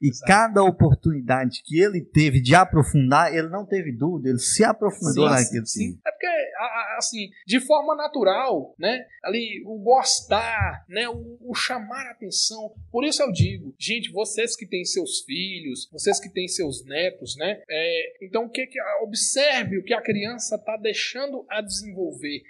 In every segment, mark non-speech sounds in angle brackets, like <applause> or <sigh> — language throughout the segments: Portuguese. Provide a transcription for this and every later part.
E Exato. cada oportunidade que ele teve de aprofundar, ele não teve dúvida, ele se aprofundou sim, naquilo. Sim. sim. É porque, assim, de forma natural, né? Ali, o gostar, né? O, o chamar a atenção. Por isso eu digo, gente, vocês que têm seus filhos, vocês que têm seus netos, né? É, então, o que que observe o que a criança está deixando a desenvolver.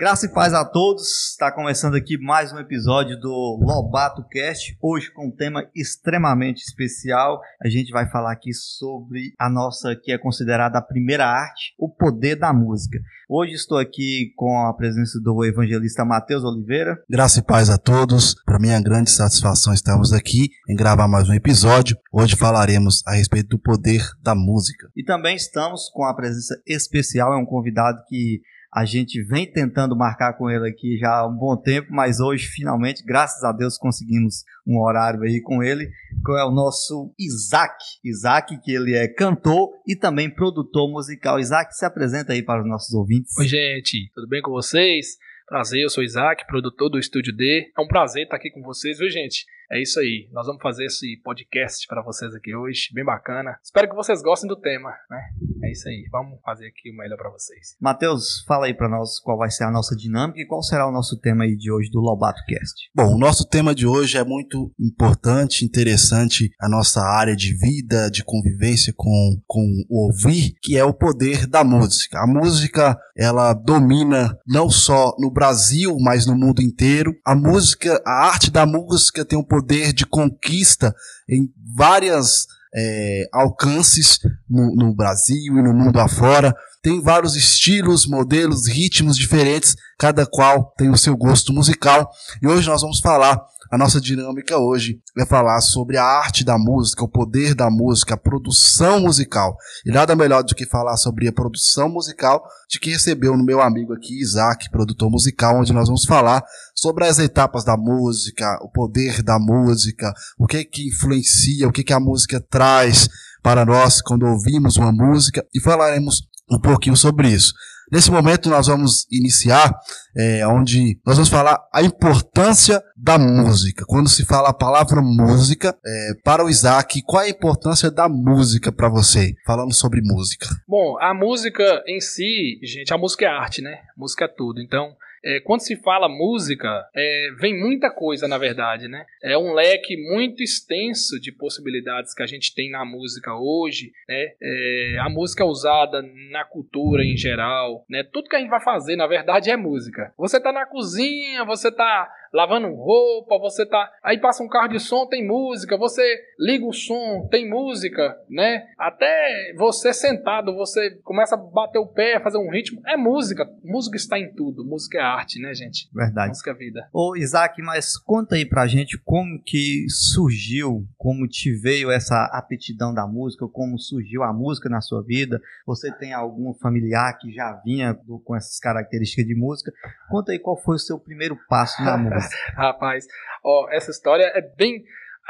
Graça e paz a todos. Está começando aqui mais um episódio do Lobato Cast. Hoje com um tema extremamente especial. A gente vai falar aqui sobre a nossa que é considerada a primeira arte, o poder da música. Hoje estou aqui com a presença do evangelista Matheus Oliveira. Graça e paz a todos. Para mim é grande satisfação estarmos aqui em gravar mais um episódio. Hoje falaremos a respeito do poder da música. E também estamos com a presença especial, é um convidado que a gente vem tentando marcar com ele aqui já há um bom tempo, mas hoje, finalmente, graças a Deus, conseguimos um horário aí com ele, que é o nosso Isaac. Isaac, que ele é cantor e também produtor musical. Isaac, se apresenta aí para os nossos ouvintes. Oi, gente, tudo bem com vocês? Prazer, eu sou Isaac, produtor do Estúdio D. É um prazer estar aqui com vocês, viu, gente? É isso aí. Nós vamos fazer esse podcast para vocês aqui hoje, bem bacana. Espero que vocês gostem do tema, né? É isso aí. Vamos fazer aqui o melhor para vocês. Matheus, fala aí para nós qual vai ser a nossa dinâmica e qual será o nosso tema aí de hoje do Lobato Cast. Bom, o nosso tema de hoje é muito importante, interessante a nossa área de vida, de convivência com, com o ouvir, que é o poder da música. A música, ela domina não só no Brasil, mas no mundo inteiro. A música, a arte da música tem um poder poder de conquista em várias é, alcances no, no Brasil e no mundo afora. Tem vários estilos, modelos, ritmos diferentes, cada qual tem o seu gosto musical. E hoje nós vamos falar a nossa dinâmica hoje é falar sobre a arte da música, o poder da música, a produção musical. E nada melhor do que falar sobre a produção musical de que recebeu no meu amigo aqui, Isaac, produtor musical, onde nós vamos falar sobre as etapas da música, o poder da música, o que é que influencia, o que é que a música traz para nós quando ouvimos uma música e falaremos um pouquinho sobre isso. Nesse momento nós vamos iniciar, é, onde nós vamos falar a importância da música. Quando se fala a palavra música, é, para o Isaac, qual é a importância da música para você? Falando sobre música. Bom, a música em si, gente, a música é arte, né? A música é tudo. Então, é, quando se fala música, é, vem muita coisa, na verdade, né? É um leque muito extenso de possibilidades que a gente tem na música hoje, né? É, a música usada na cultura em geral, né? Tudo que a gente vai fazer, na verdade, é música. Você tá na cozinha, você tá lavando roupa, você tá. Aí passa um carro de som, tem música, você liga o som, tem música, né? Até você sentado, você começa a bater o pé, fazer um ritmo, é música. Música está em tudo, música é arte, né, gente? Verdade. Música é vida. Ô, Isaac, mas conta aí pra gente como que surgiu, como te veio essa aptidão da música, como surgiu a música na sua vida. Você tem algum familiar que já vinha com essas características de música? Conta aí qual foi o seu primeiro passo na música. <laughs> Rapaz, ó, essa história é bem.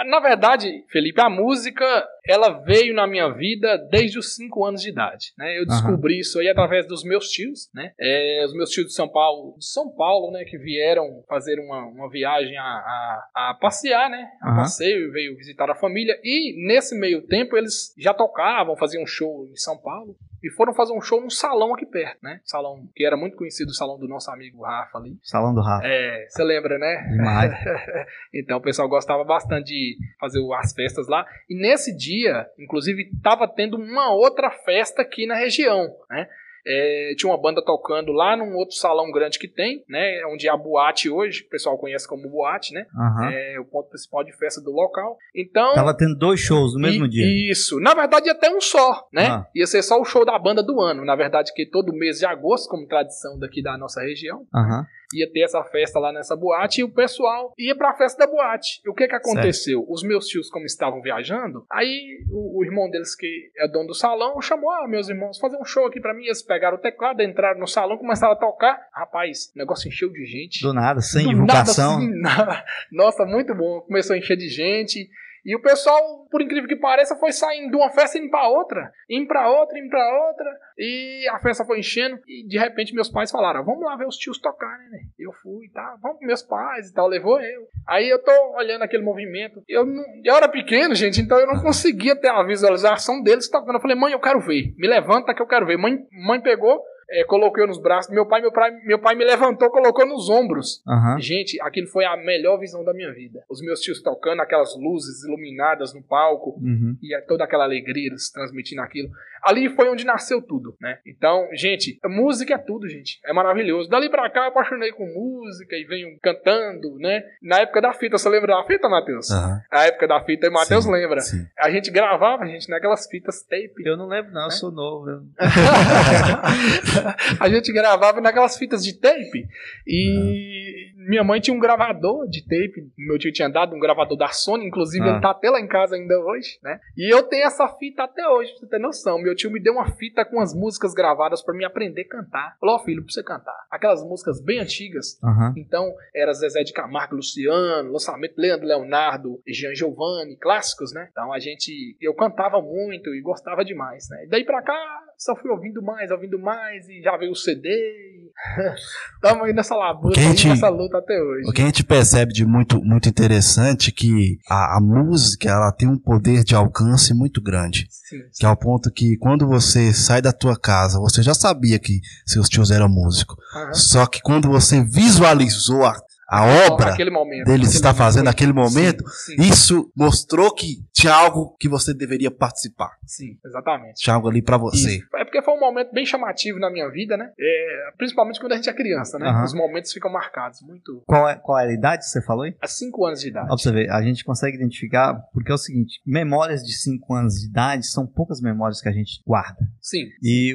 Na verdade, Felipe, a música ela veio na minha vida desde os 5 anos de idade. Né? Eu descobri uhum. isso aí através dos meus tios, né? É, os meus tios de São Paulo, de São Paulo, né, que vieram fazer uma, uma viagem a, a, a passear, né? A uhum. passeio, veio visitar a família. E nesse meio tempo eles já tocavam, faziam show em São Paulo e foram fazer um show num salão aqui perto, né? Salão que era muito conhecido, o salão do nosso amigo Rafa ali. Salão do Rafa. É, você lembra, né? Demais. <laughs> então o pessoal gostava bastante de fazer as festas lá. E nesse dia, inclusive, estava tendo uma outra festa aqui na região, né? É, tinha uma banda tocando lá num outro salão grande que tem, né? Onde é a boate hoje, o pessoal conhece como boate, né? Uhum. É o ponto principal de festa do local. Então. Tava tendo dois shows no mesmo e, dia. Isso. Na verdade, ia ter um só, né? Uhum. Ia ser só o show da banda do ano. Na verdade, que todo mês de agosto, como tradição daqui da nossa região. Uhum ia ter essa festa lá nessa boate e o pessoal ia pra festa da boate. E o que que aconteceu? Certo. Os meus tios, como estavam viajando, aí o, o, irmão deles, que é dono do salão, chamou: Ah, meus irmãos, fazer um show aqui pra mim. Eles pegaram o teclado, entraram no salão, começaram a tocar. Rapaz, o negócio encheu de gente. Do nada, sem Do divulgação. Nada, <laughs> assim, nada. Nossa, muito bom. Começou a encher de gente. E o pessoal, por incrível que pareça, foi saindo de uma festa indo pra outra, indo pra outra, indo pra outra. E a festa foi enchendo. E de repente meus pais falaram: Vamos lá ver os tios tocarem, né? Eu fui e tá, vamos com meus pais e tal, levou eu. Aí eu tô olhando aquele movimento. Eu, não, eu era pequeno, gente, então eu não conseguia ter a visualização deles tocando. Eu falei: Mãe, eu quero ver. Me levanta que eu quero ver. Mãe, mãe pegou é, coloquei nos braços. Meu pai, meu pai, meu pai me levantou, colocou nos ombros. Uhum. Gente, aquilo foi a melhor visão da minha vida. Os meus tios tocando, aquelas luzes iluminadas no palco Uhum. e toda aquela alegria, eles transmitindo aquilo. Ali foi onde nasceu tudo, né? Então, gente, música é tudo, gente. É maravilhoso. Dali pra cá eu apaixonei com música e venho cantando, né? Na época da fita, você lembra da fita, Matheus? Aham. A época da fita, e Matheus Sim, lembra. sim. A gente gravava, gente, naquelas fitas tape. Eu não lembro, não, eu sou novo. eu- <laughs> a gente gravava naquelas fitas de tape e minha mãe tinha um gravador de tape. Meu tio tinha dado um gravador da Sony, inclusive Ah. ele tá até lá em casa ainda hoje, né? E eu tenho essa fita até hoje, pra você ter noção. Meu tio me deu uma fita com as músicas gravadas pra me aprender a cantar. Falou, ó filho, pra você cantar. Aquelas músicas bem antigas. Aham. Então, era Zezé de Camargo, Luciano, lançamento Leandro Leonardo, Jean Giovanni, clássicos, né? Então a gente, eu cantava muito e gostava demais, né? E daí pra cá, só fui ouvindo mais, ouvindo mais e já veio o CD. E... <laughs> Tamo aí nessa labuta, O gente- nessa luta até hoje. O que a gente percebe de muito, muito interessante é que a, a música ela tem um poder de alcance muito grande. Sim, Que é ao ponto que quando você sai da tua casa, você já sabia que seus tios eram músicos. Só que quando você visualizou a, a obra momento. deles naquele está fazendo naquele momento, Sim, sim, isso mostrou que tinha algo que você deveria participar. sim, exatamente. Tinha algo ali pra você. Isso. É porque foi um momento bem chamativo na minha vida, né? É, principalmente quando a gente é criança, né? Aham. Os momentos ficam marcados muito. Qual, é, qual é a idade que você falou aí? Há cinco anos de idade. Ó, pra você ver, a gente consegue identificar, porque é o seguinte, memórias de 5 anos de idade são poucas memórias que a gente guarda. Sim, E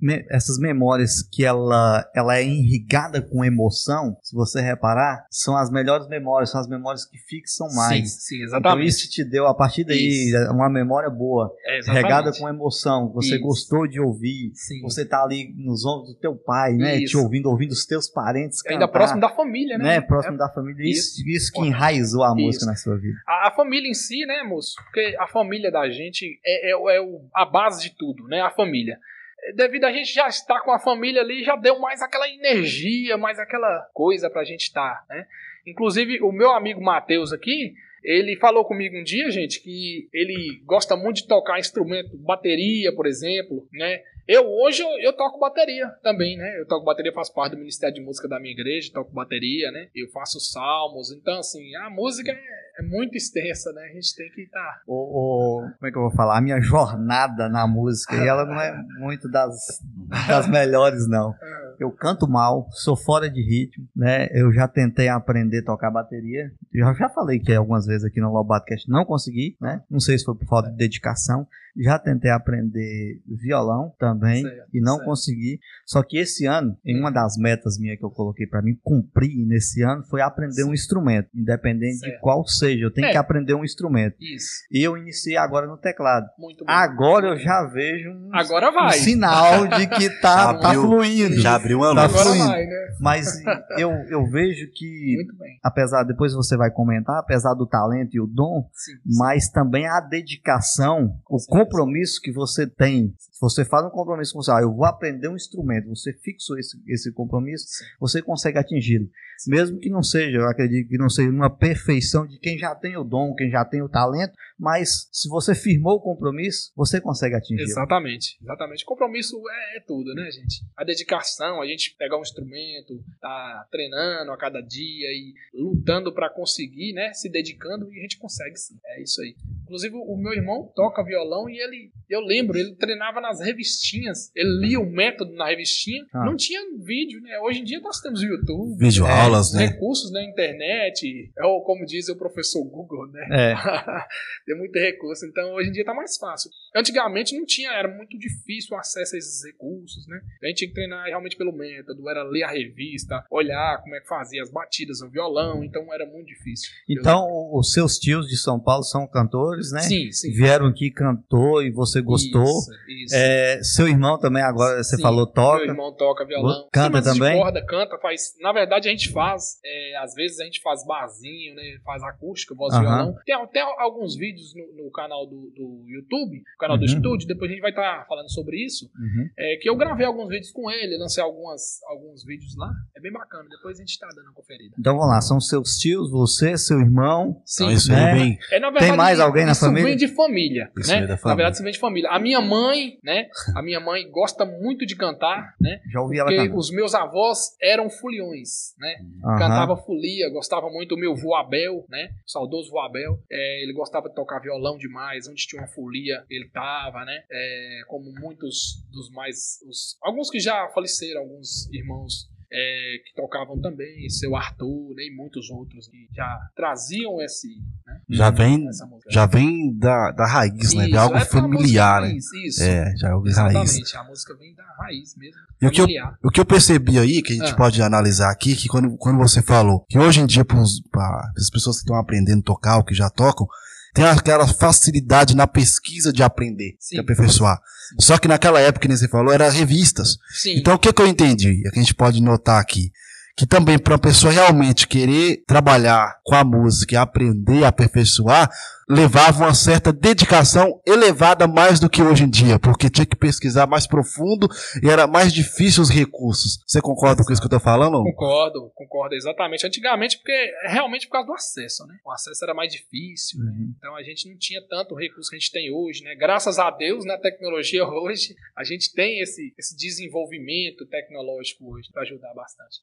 me- essas memórias que ela, ela é irrigada com emoção, se você reparar, são as melhores memórias, são as memórias que fixam mais. sim, sim, Então exatamente. isso te deu, a partir daí, Isso. uma memória boa, É, regada com emoção, você Isso. gostou de ouvir, Sim. você tá ali nos ombros do teu pai, né, Isso. te ouvindo, ouvindo os teus parentes cantar, Ainda próximo da família, né? né, próximo É, da família, isso, isso, que Importante. enraizou a música Isso. na sua vida. a, a família em si, né, moço? Porque a família da gente é, é, é o- a base de tudo, né? A família. É, Devido a gente já estar com a família ali, já deu mais aquela energia, mais aquela coisa pra gente estar, né? Inclusive, o meu amigo Matheus aqui, ele falou comigo um dia, gente, que ele gosta muito de tocar instrumento, bateria, por exemplo, né? Eu hoje eu, eu toco bateria também, né? Eu toco bateria, faço parte do Ministério de Música da minha igreja, toco bateria, né? Eu faço salmos, então assim, a música é, é muito extensa, né? A gente tem que estar. O, o- como é que eu vou falar? A minha jornada na música, e ela não é muito das, das melhores, não. Eu canto mal, sou fora de ritmo, né? Eu já tentei aprender a tocar bateria. Já, já falei que algumas vezes aqui no Lobotcast não consegui, né? Não sei se foi por falta de dedicação. Já tentei aprender violão também Certo, e não certo. consegui. Só que esse ano, em uma das metas minhas que eu coloquei pra mim cumprir nesse ano foi aprender um instrumento, independente de Certo. qual seja. Eu tenho É. que aprender um instrumento. Isso. E eu iniciei agora no teclado. Muito bom. Agora eu já vejo um, Agora um vai. sinal de que tá, tá fluindo. Já abriu uma Tá luz. Agora fluindo. vai, né? Mas <laughs> eu, eu vejo que, Muito bem. apesar, depois você vai comentar, apesar do talento e o dom, Sim. mas também a dedicação, o certeza. compromisso que você tem. Se você faz um compromisso com você, ah, eu vou aprender um instrumento, você fixou esse, esse compromisso, você consegue atingi-lo. Mesmo que não seja, eu acredito que não seja uma perfeição de quem já tem o dom, quem já tem o talento, mas se você firmou o compromisso, você consegue atingir. Exatamente, exatamente. Compromisso é, é tudo, né, gente? A dedicação, a gente pegar um instrumento, tá treinando a cada dia e lutando pra conseguir, né? Se dedicando e a gente consegue sim. É isso aí. Inclusive, o meu irmão toca violão e ele, eu lembro, ele treinava nas revistinhas, ele lia o método na revistinha. Ah. Não tinha vídeo, né? Hoje em dia nós temos o YouTube. Vídeo É, aulas, né? Recursos na internet, é o, como diz o professor Google, né? É, <laughs> Tem muito recurso, então hoje em dia tá mais fácil. Antigamente não tinha, era muito difícil o acesso a esses recursos, né? A gente tinha que treinar realmente pelo método, era ler a revista, olhar como é que fazia as batidas no violão, então era muito difícil. Então, os seus tios de São Paulo são cantores cantores, né? Sim, sim. Vieram aqui, cantou e você gostou. Isso, isso. É, seu irmão também, agora você Sim, falou, toca. Meu irmão toca violão. Canta de também? corda, canta, faz. Na verdade, a gente faz. é, às vezes a gente faz barzinho, né? Faz acústica, voz e Aham. violão. Tem até alguns vídeos no, no canal do, do YouTube, no canal do Uhum. estúdio, depois a gente vai estar falando sobre isso. Uhum. É, que eu gravei alguns vídeos com ele, lancei algumas, alguns vídeos lá. É bem bacana. Depois a gente tá dando uma conferida. Então vamos lá, são seus tios, você, seu irmão. Sim. Então isso né? vem. É, na verdade, mais alguém na isso família? vem de família, Isso né? vem da Na família. verdade, isso vem de família. A minha mãe, né? A minha mãe gosta muito de cantar, né? Já ouvi ela cantar. os meus avós eram foliões, né? Aham. Cantava folia, gostava muito. O meu vô Abel, né? O saudoso vô Abel. é, ele gostava de tocar violão demais. Onde tinha uma folia, ele tava, né? É, como muitos dos mais. os- alguns que já faleceram, alguns irmãos. É, que tocavam também, seu Arthur, e muitos outros que já traziam esse, né, Já vem, essa música. já vem da, da raiz, né? De Isso, algo é familiar, né? raiz, Isso. É, já é algo de raiz. Exatamente, a música vem da raiz mesmo. E o que eu-. O que eu percebi aí, que a gente Ah. pode analisar aqui, que quando, quando você falou que hoje em dia, para as pessoas que estão aprendendo a tocar, ou que já tocam, tem aquela facilidade na pesquisa de aprender, Sim. de aperfeiçoar. Só que naquela época, que nem você falou, era revistas. Sim. Então o que, que eu entendi? É que a gente pode notar aqui. Que também para uma pessoa realmente querer trabalhar com a música e aprender a aperfeiçoar, levava uma certa dedicação elevada mais do que hoje em dia, porque tinha que pesquisar mais profundo e era mais difícil os recursos. Você concorda com isso que eu tô falando? Concordo, concordo exatamente. Antigamente, porque é realmente por causa do acesso, né? O acesso era mais difícil, né? Uhum. Então a gente não tinha tanto recurso que a gente tem hoje, né? Graças a Deus, na tecnologia <laughs> hoje, a gente tem esse, esse desenvolvimento tecnológico hoje para ajudar bastante.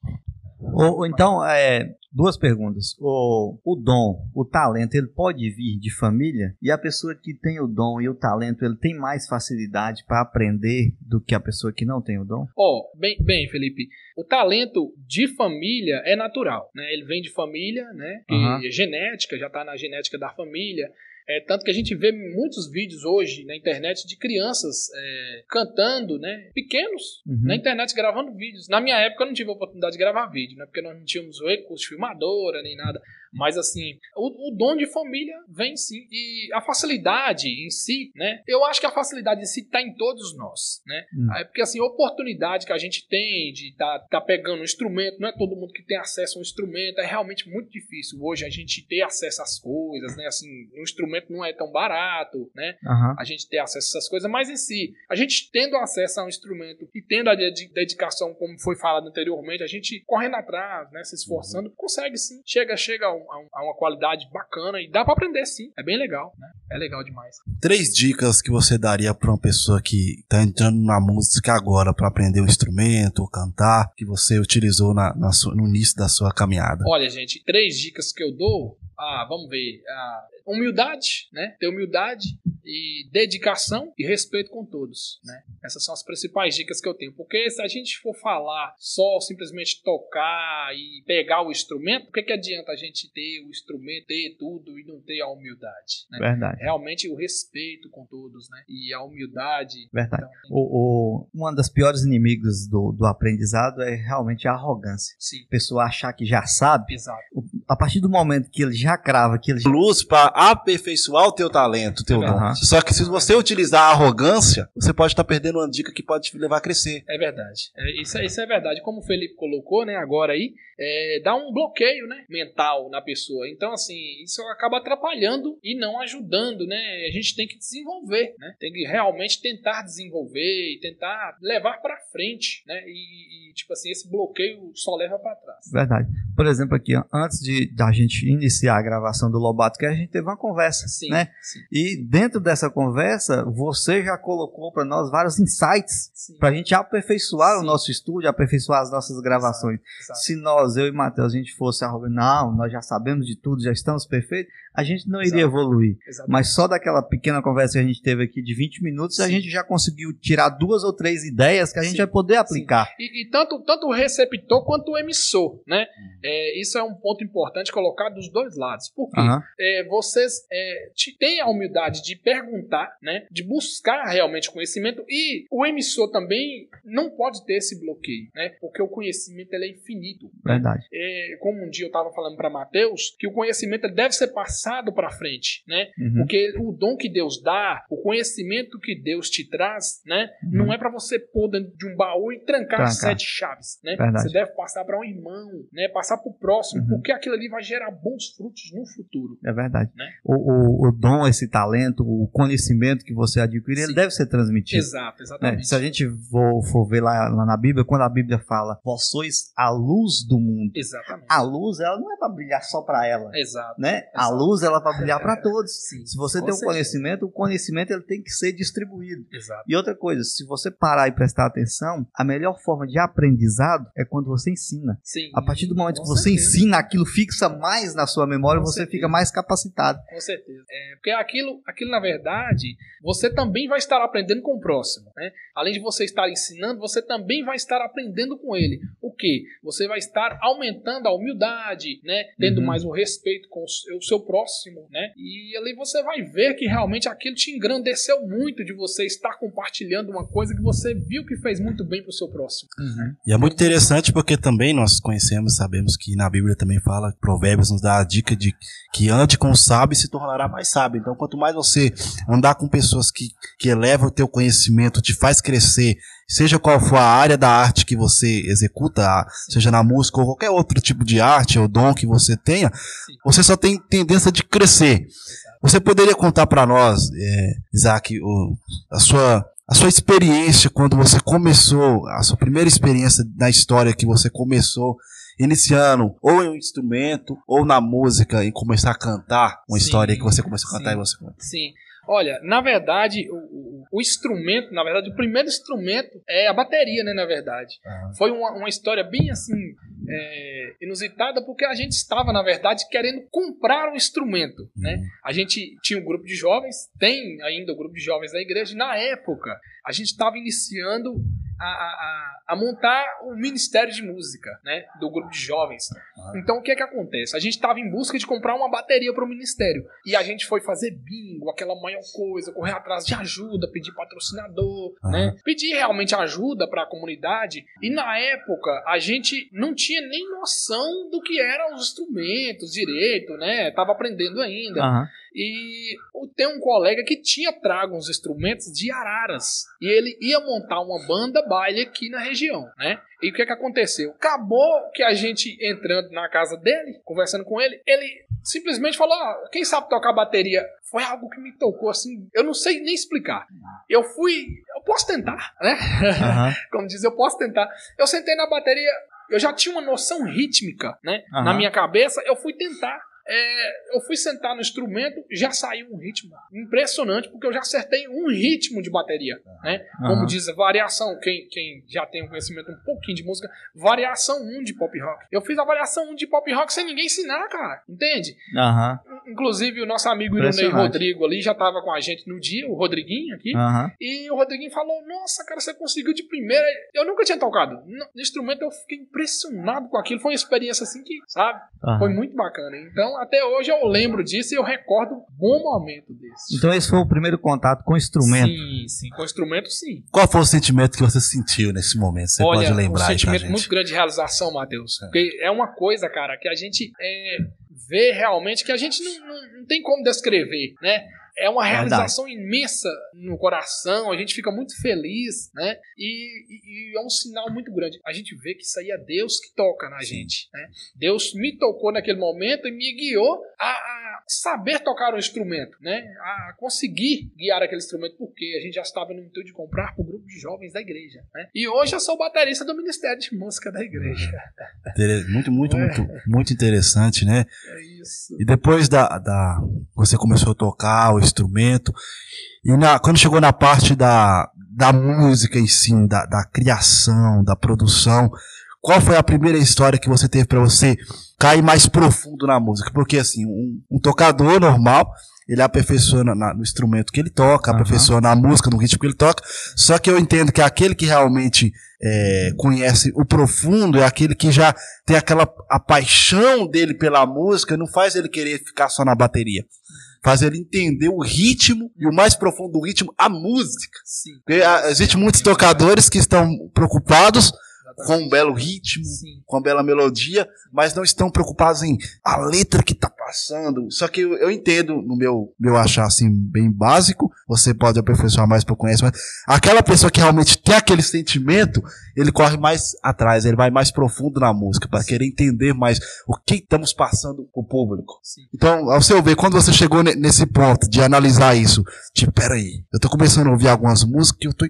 Ou, então, é, duas perguntas. O, o dom, o talento, ele pode vir de família? E a pessoa que tem o dom e o talento, ele tem mais facilidade para aprender do que a pessoa que não tem o dom? Ó, bem, bem, Felipe, o talento de família é natural, né? Ele vem de família, né? Aham. é genética, já tá na genética da família. É, tanto que a gente vê muitos vídeos hoje na internet de crianças é, cantando, né? Pequenos, Uhum. na internet gravando vídeos. Na minha época eu não tive a oportunidade de gravar vídeo, né? Porque nós não tínhamos o recurso de filmadora nem nada. Mas assim, o, o dom de família vem sim. E a facilidade em si, né? Eu acho que a facilidade em si está em todos nós, né? Hum. É porque assim, a oportunidade que a gente tem de estar tá, tá pegando um instrumento, não é todo mundo que tem acesso a um instrumento, é realmente muito difícil hoje a gente ter acesso às coisas, né? Assim, um instrumento não é tão barato, né? Aham. a gente ter acesso a essas coisas, mas em si, a gente tendo acesso a um instrumento e tendo a dedi- dedicação, como foi falado anteriormente, a gente correndo atrás, né, se esforçando, consegue sim. Chega, chega a, um- a um- a uma qualidade bacana e dá pra aprender sim. É bem legal, né? É legal demais. Três dicas que você daria para uma pessoa que tá entrando na música agora para aprender um instrumento ou cantar, que você utilizou na, na sua- no início da sua caminhada. Olha, gente, três dicas que eu dou. Ah, vamos ver. Ah, humildade, né? Ter humildade e dedicação e respeito com todos, né? Essas são as principais dicas que eu tenho. Porque se a gente for falar só simplesmente tocar e pegar o instrumento, o que, que adianta a gente ter o instrumento, ter tudo e não ter a humildade? Né? Verdade, Realmente o respeito com todos, né? E a humildade. verdade. Então, O, o- uma das piores inimigas do, do aprendizado é realmente a arrogância. sim, A pessoa achar que já sabe, exato. a partir do momento que ele já crava, que ele já... Luz para aperfeiçoar o teu talento, o teu dom. Só que se você utilizar a arrogância, você pode estar perdendo uma dica que pode te levar a crescer. É verdade. É, isso, é- isso é verdade. Como o Felipe colocou, né, agora aí, é, dá um bloqueio, né, mental na pessoa. Então, assim, isso acaba atrapalhando e não ajudando, né? A gente tem que desenvolver, né? Tem que realmente tentar desenvolver e tentar levar pra frente, né? E, e, tipo assim, esse bloqueio só leva pra trás. Verdade. Por exemplo, aqui, antes de da gente iniciar a gravação do Lobato, que a gente teve uma conversa, Sim, né? sim, E dentro dessa conversa, você já colocou para nós vários insights para a gente aperfeiçoar o Sim. nosso estúdio, aperfeiçoar as nossas gravações. Exato. Se nós, eu e Matheus, a gente fosse arrogante, não, nós já sabemos de tudo, já estamos perfeitos, a gente não iria Exato. evoluir. Mas só daquela pequena conversa que a gente teve aqui de 20 minutos, a Sim. gente já conseguiu tirar duas ou três ideias que a gente Sim. vai poder aplicar. E, e tanto, tanto o receptor quanto o emissor, né? Hum. É, isso é um ponto importante colocar dos dois lados. Por quê? É, vocês é, te- têm a humildade de perguntar, né? De buscar realmente conhecimento e o emissor também não pode ter esse bloqueio, né? Porque o conhecimento ele é infinito. Verdade. É, como um dia eu estava falando para Mateus, que o conhecimento deve ser passado para frente, né? Uhum. Porque o dom que Deus dá, o conhecimento que Deus te traz, né? Uhum. Não é para você pôr dentro de um baú e trancar, Trancar. sete chaves, né? Verdade. Você deve passar para um irmão, né? Passar para o próximo, Uhum. porque aquilo ali vai gerar bons frutos no futuro. É verdade. Né? O, o, o dom, esse talento, o conhecimento que você adquire, ele Sim. deve ser transmitido. Exato, né? exatamente. Se a gente for, for ver lá, lá na Bíblia, quando a Bíblia fala, vós sois a luz do mundo. Exatamente. A luz, ela não é para brilhar só para ela, Exato. né? A Exato. luz, ela é para brilhar para <laughs> todos. Sim, Se você tem um conhecimento, o conhecimento ele tem que ser distribuído. Exato. E outra coisa, se você parar e prestar atenção, a melhor forma de aprendizado é quando você ensina. Sim. A partir do momento Com que você certeza. ensina, aquilo fixa mais na sua memória, Com você certeza. fica mais capacitado. Com certeza. É, porque aquilo, aquilo, na verdade, você também vai estar aprendendo com o próximo. Né? Além de você estar ensinando, você também vai estar aprendendo com ele. O que? Você vai estar aumentando a humildade, né? tendo Uhum. mais o respeito com o seu- próximo. Né? E ali você vai ver que realmente aquilo te engrandeceu muito de você estar compartilhando uma coisa que você viu que fez muito bem para o seu próximo. E é muito interessante porque também nós conhecemos, sabemos que na Bíblia também fala, Provérbios nos dá a dica de que ande com o sábio e se tornará mais sábio. Então, quanto mais você andar com pessoas que, que elevam o teu conhecimento, te faz crescer, seja qual for a área da arte que você executa, seja na música ou qualquer outro tipo de arte ou dom que você tenha, você só tem tendência de crescer. Você poderia contar para nós, é, Isaac, o- a sua a sua experiência quando você começou, a sua primeira experiência na história que você começou iniciando ou em um instrumento ou na música em começar a cantar uma Sim, história que você começou a cantar sim. e você canta. Sim. Olha, na verdade, o, o- instrumento, na verdade, o primeiro instrumento é a bateria, né? Na verdade. Foi uma, uma história bem assim, é, inusitada, porque a gente estava, na verdade, querendo comprar um instrumento, né? A gente tinha um grupo de jovens, tem ainda o grupo de jovens da igreja, e na época a gente estava iniciando a, a, a- montar o ministério de música, né? Do grupo de jovens. Então o que é que acontece? A gente estava em busca de comprar uma bateria para o ministério. E a gente foi fazer bingo, aquela maior coisa, correr atrás de ajuda, pedir patrocinador, Aham. né? Pedir realmente ajuda para a comunidade. E na época a gente não tinha nem noção do que eram os instrumentos direito, né? Tava aprendendo ainda. Aham. E tenho um colega que tinha trago uns instrumentos de araras. E ele ia montar uma banda baile aqui na região, né? E o que que aconteceu? Acabou que a gente entrando na casa dele, conversando com ele, ele simplesmente falou: "Ah, quem sabe tocar bateria? Foi algo que me tocou assim, eu não sei nem explicar. Eu fui, eu posso tentar, né? Aham. <laughs> Como diz, eu posso tentar. Eu sentei na bateria, eu já tinha uma noção rítmica, né? Aham. Na minha cabeça, eu fui tentar. É, eu fui sentar no instrumento, já saiu um ritmo impressionante, porque eu já acertei um ritmo de bateria, né? Como Aham. diz, variação, quem, quem já tem um conhecimento um pouquinho de música, variação 1 de pop rock. Eu fiz a variação 1 de pop rock sem ninguém ensinar, cara, entende? Aham. Inclusive, o nosso amigo Ironei. Rodrigo ali já tava com a gente no dia, o Rodriguinho aqui, Aham. e o Rodriguinho falou: Nossa, cara, você conseguiu de primeira. Eu nunca tinha tocado. No instrumento eu fiquei impressionado com aquilo. Foi uma experiência assim que, sabe? Foi muito bacana. Então, até hoje eu lembro disso e eu recordo um bom momento desse. Então esse foi o primeiro contato com o instrumento. Sim, sim. Com instrumento, sim. Qual foi o sentimento que você sentiu nesse momento? Você Olha, pode lembrar um aí sentimento muito grande de realização, Matheus. Porque é uma coisa, cara, que a gente é, vê realmente que a gente não, não, não tem como descrever, né? É uma Verdade. realização imensa no coração, a gente fica muito feliz, né? E, e- e é um sinal muito grande. A gente vê que isso aí é Deus que toca na gente, né? Deus me tocou naquele momento e me guiou a, a saber tocar o instrumento, né? A conseguir guiar aquele instrumento, porque a gente já estava no intuito de comprar para o grupo de jovens da igreja, né? E hoje eu sou baterista do Ministério de Música da igreja. Muito, muito, É. muito, muito interessante, né? É isso. E depois da, da você começou a tocar o instrumento e na, quando chegou na parte da, da música em si, da, da criação, da produção, qual foi a primeira história que você teve para você cair mais profundo na música? Porque assim, um, um tocador normal ele aperfeiçoa na- no instrumento que ele toca, Aham. aperfeiçoa na música, no ritmo que ele toca. Só que eu entendo que aquele que realmente é, conhece o profundo é aquele que já tem aquela a paixão dele pela música, não faz ele querer ficar só na bateria. fazer ele entender o ritmo e o mais profundo do ritmo, a música. Sim. Porque ah, existe muitos tocadores que estão preocupados com um belo ritmo, Sim. com uma bela melodia, mas não estão preocupados em a letra que tá passando. Só que eu, eu entendo, no meu, meu achar assim, bem básico, você pode aperfeiçoar mais para conhecer, mas aquela pessoa que realmente tem aquele sentimento, ele corre mais atrás, ele vai mais profundo na música, para querer entender mais o que estamos passando pro público. Sim. Então, ao seu ver, quando você chegou ne- nesse ponto de analisar isso, tipo, peraí, eu tô começando a ouvir algumas músicas que eu tô.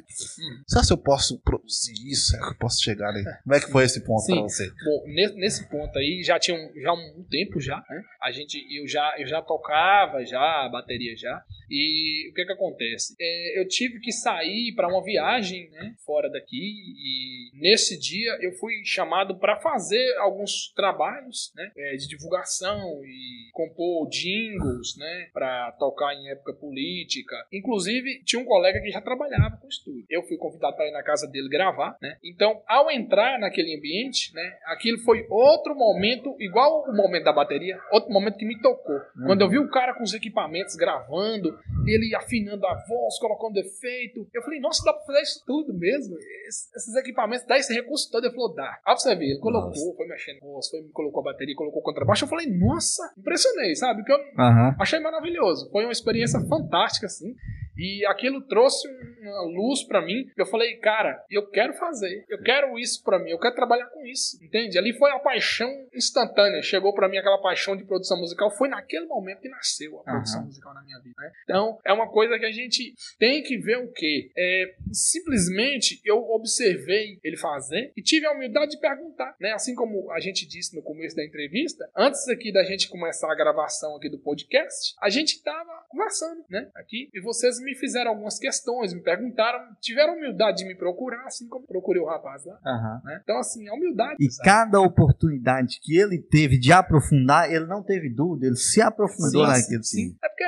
Será que eu posso produzir isso? Será que eu posso chegar ali? Como é que foi esse ponto pra você? Bom, nesse, nesse ponto aí já tinha um, já um tempo já, né? A gente eu já eu já tocava já a bateria já. E o que que acontece? É, eu tive que sair para uma viagem, né, fora daqui e nesse dia eu fui chamado para fazer alguns trabalhos, né, é, de divulgação e compor jingles, né, para tocar em época política. Inclusive tinha um colega que já trabalhava com estúdio. Eu fui convidado para ir na casa dele gravar, né? Então, ao entrar naquele ambiente, né, aquilo foi outro momento, igual o momento da bateria, outro momento que me tocou. Quando eu vi o cara com os equipamentos gravando, ele afinando a voz, colocando efeito, eu falei, nossa, dá pra fazer isso tudo mesmo? Es- Esses equipamentos, dá esse recurso todo? Ele falou, dá. Aí você ver, ele colocou, Nossa. foi mexendo voz, foi, colocou a bateria, colocou o contrabaixo, eu falei, nossa, impressionei, sabe? Porque eu Aham. Achei maravilhoso. Foi uma experiência fantástica, assim. E aquilo trouxe uma luz pra mim. Eu falei, cara, eu quero fazer. Eu quero isso pra mim. Eu quero trabalhar com isso. Entende? Ali foi a paixão instantânea. Chegou pra mim aquela paixão de produção musical. Foi naquele momento que nasceu a produção Aham. musical na minha vida. né? Então, é uma coisa que a gente tem que ver o quê? É, simplesmente eu observei ele fazer e tive a humildade de perguntar, né? Assim como a gente disse no começo da entrevista, antes aqui da gente começar a gravação aqui do podcast, a gente tava conversando, né? Aqui e vocês me fizeram algumas questões, me perguntaram, tiveram humildade de me procurar, assim como procurei o rapaz lá, Aham. né? Então assim, a humildade. E sabe? cada oportunidade que ele teve de aprofundar, ele não teve dúvida, ele se aprofundou Sim, naquilo. sim. É porque,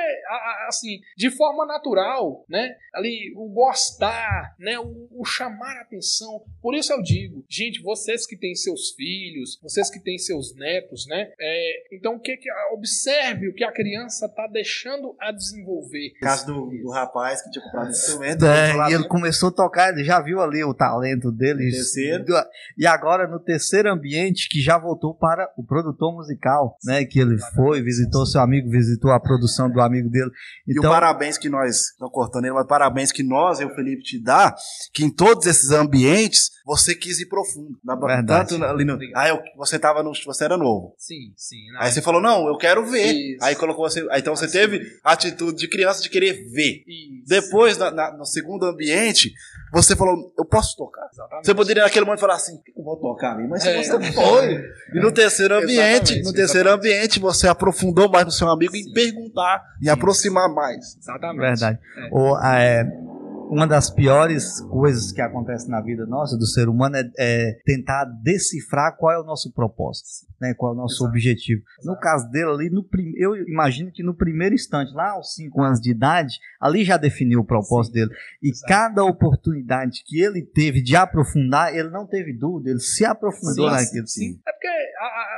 assim, de forma natural, né? Ali, o gostar, né? O, o chamar a atenção. Por isso eu digo, gente, vocês que têm seus filhos, vocês que têm seus netos, né? É, então, o que que. Observe o que a criança tá deixando a desenvolver. No caso do, do rapaz que tinha comprado esse instrumento. É, e ele começou a tocar, ele já viu ali o talento dele. Terceiro. E agora no terceiro ambiente que já voltou para o produtor musical, né? Que ele foi, visitou seu amigo, visitou a produção do amigo dele. E Então, o parabéns que nós, não cortando ele, mas parabéns que nós, eu, Felipe, te dá, que em todos esses ambientes você quis ir profundo. Na, Verdade. tanto ali no, ah, eu, você tava no, você era novo. Sim, sim. Aí você falou, não, eu quero ver. Isso. Aí colocou você. Aí então você Assim. teve a atitude de criança de querer ver. Isso. Depois, na- na- no segundo ambiente, você falou, eu posso tocar. Exatamente. Você poderia naquele momento falar assim, eu vou tocar ali, mas É. você foi. E no terceiro <laughs> ambiente, Exatamente, no terceiro exatamente. ambiente, você aprofundou mais no seu amigo em Sim. perguntar, em Sim. aproximar mais. Exatamente. verdade. É. Ou, é, uma das piores coisas que acontece na vida nossa, do ser humano, é, é tentar decifrar qual é o nosso propósito, né? Qual é o nosso Exato. objetivo. No Exato. caso dele ali, no prim... eu imagino que no primeiro instante, lá aos 5 anos de idade, ali já definiu o propósito Sim. dele. E Exato. cada oportunidade que ele teve de aprofundar, ele não teve dúvida, ele se aprofundou Sim, naquilo. Sim. É porque,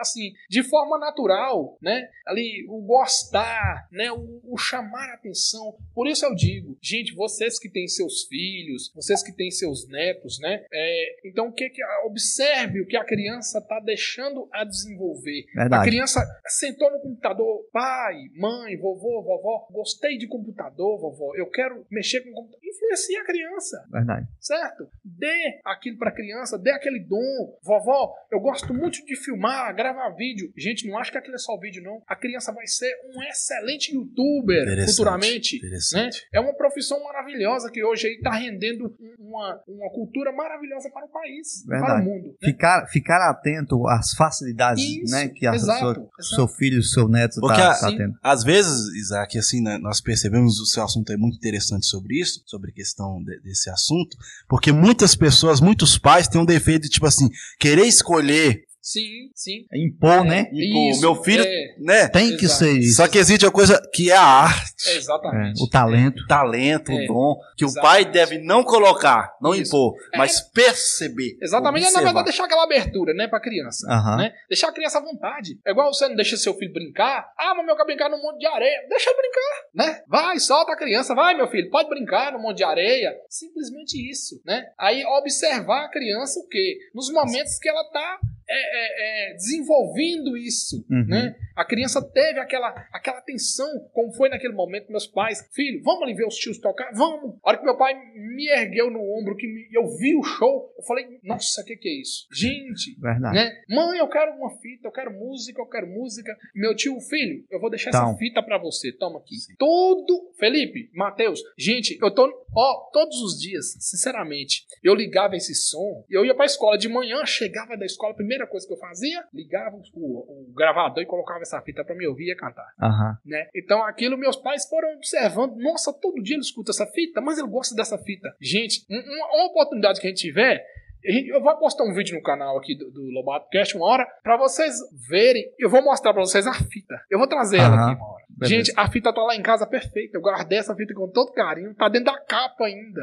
assim, de forma natural, né? Ali, o gostar, né? O, o chamar a atenção. Por isso eu digo, gente, vocês que têm seus filhos, vocês que têm seus netos, né? É, então, o que que. Observe o que a criança tá deixando a desenvolver. A Verdade. criança sentou no computador, pai, mãe, vovô, vovó, gostei de computador, vovó, eu quero mexer com computador. Influencia a criança Verdade. certo? Dê aquilo pra criança, dê aquele dom. Vovó, eu gosto muito de filmar, gravar vídeo. Gente, não acho que aquilo é só vídeo, não. A criança vai ser um excelente youtuber Interessante, futuramente. Né? Interessante. É uma profissão maravilhosa que hoje aí tá rendendo uma, uma cultura maravilhosa para o país, para o Verdade. mundo. né? Ficar, ficar atento às facilidades Isso, né, que a exato, sua, exato. seu filho, seu neto Porque tá, tá tendo. Às vezes, Isaac, assim, né, nós percebemos o seu assunto é muito interessante sobre isso, sobre a questão de- desse assunto, porque muitas pessoas, muitos pais têm um defeito de, tipo assim, querer escolher Sim, sim. Impor, né? E, pô, Isso, meu filho, é. né? Tem que Exato. ser isso. Só que existe uma coisa que é a arte. É, É, exatamente. o talento. o talento, É. o dom, que o Exatamente. pai deve não colocar, não Isso. impor, É. mas perceber. Exatamente, é, na observar. verdade, deixar aquela abertura, né, pra criança. Aham. Né? Deixar a criança à vontade. É igual você não deixa seu filho brincar. Ah, mas meu quer brincar num monte de areia. Deixa ele brincar, né? Vai, solta a criança. Vai, meu filho, pode brincar num monte de areia. Simplesmente isso, né? Aí observar a criança o quê? Nos momentos que ela tá é, é, é, desenvolvendo isso, Uhum. né? A criança teve aquela, aquela atenção, como foi naquele momento, meus pais, filho, vamos ali ver os tios tocar? Vamos! A hora que meu pai me ergueu no ombro, que me- eu vi o show, eu falei, nossa, o que, que é isso? Gente, Verdade. né? Mãe, eu quero uma fita, eu quero música, eu quero música. Meu tio, filho, eu vou deixar Então. essa fita pra você, toma aqui. Todo, Felipe, Matheus, gente, eu tô, ó, todos os dias, sinceramente, eu ligava esse som, eu ia pra escola de manhã, chegava da escola, a primeira coisa que eu fazia, ligava o, o gravador e colocava essa fita pra me ouvir e ia cantar Aham. né? Então aquilo meus pais foram observando. Nossa, todo dia ele escuta essa fita, mas ele gosta dessa fita. Gente, um- uma, uma oportunidade que a gente tiver. Eu vou postar um vídeo no canal aqui do, do Lobato Cast uma hora pra vocês verem. Eu vou mostrar pra vocês a fita. Eu vou trazer ela Aham. aqui uma hora. Beleza. Gente, a fita tá lá em casa perfeita. Eu guardei essa fita com todo carinho. Tá dentro da capa ainda.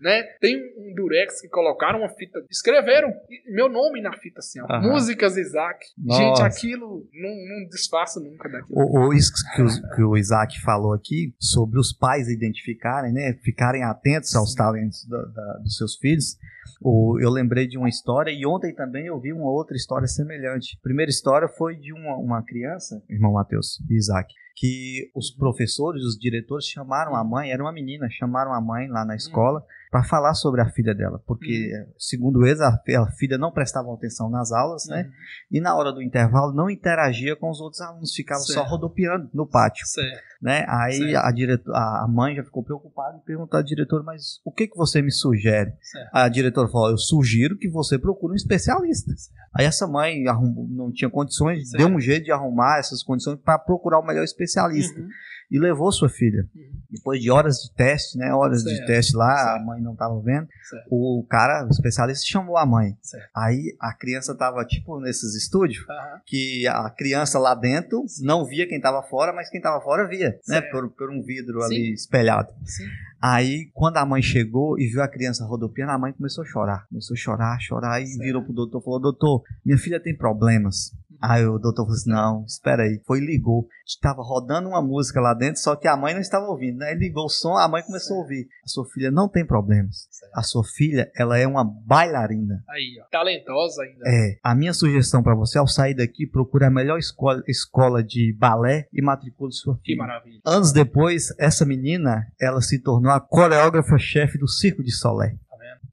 Né? Tem um, durex que colocaram uma fita. Escreveram meu nome na fita assim, ó. Aham. Músicas Isaac. Nossa. Gente, aquilo não, não disfarça nunca daquilo. O, o- isso que o, que o Isaac falou aqui, sobre os pais identificarem, né? Ficarem atentos aos talentos da- da- dos seus filhos. O- eu lembrei de uma história e ontem também eu vi uma outra história semelhante. A primeira história foi de uma, uma criança, irmão Matheus e Isaac, que os professores, os diretores chamaram a mãe, era uma menina, chamaram a mãe lá na escola para falar sobre a filha dela, porque segundo eles a, a filha não prestava atenção nas aulas, né? Uhum. E na hora do intervalo não interagia com os outros alunos, ficava só Certo. rodopiando no pátio, Certo. né? Aí Certo. a, direto, a a mãe já ficou preocupada e perguntou à diretora, mas o que, que você me sugere? Certo. A diretora falou, eu sugiro que você procure um especialista. Aí essa mãe arrumou- não tinha condições, deu um jeito de arrumar essas condições para procurar o melhor especialista. Uhum. E levou sua filha. Uhum. Depois de horas de teste, né? Horas de Certo. teste lá, a Certo. mãe não estava vendo. Certo. O cara, o especialista, chamou a mãe. Aí a criança tava tipo nesses estúdios que a criança lá dentro não via quem estava fora, mas quem estava fora via, né? Por, por um vidro Sim. ali espelhado. Sim. Aí, quando a mãe chegou e viu a criança rodopiando, a mãe começou a chorar. Começou a chorar, chorar, e virou pro doutor e falou: Doutor, minha filha tem problemas. Aí o doutor falou assim: Não, espera aí. Foi e ligou. Estava rodando uma música lá dentro, só que a mãe não estava ouvindo, né? Ele ligou o som, a mãe começou a ouvir. A sua filha não tem problemas. Certo. A sua filha, ela é uma bailarina. Aí, ó. Talentosa ainda. É, a minha sugestão para você, ao sair daqui, procure a melhor escola, escola de balé e matricule sua Que filha. maravilha. Anos depois, essa menina, ela se tornou a coreógrafa-chefe do Circo de Solé.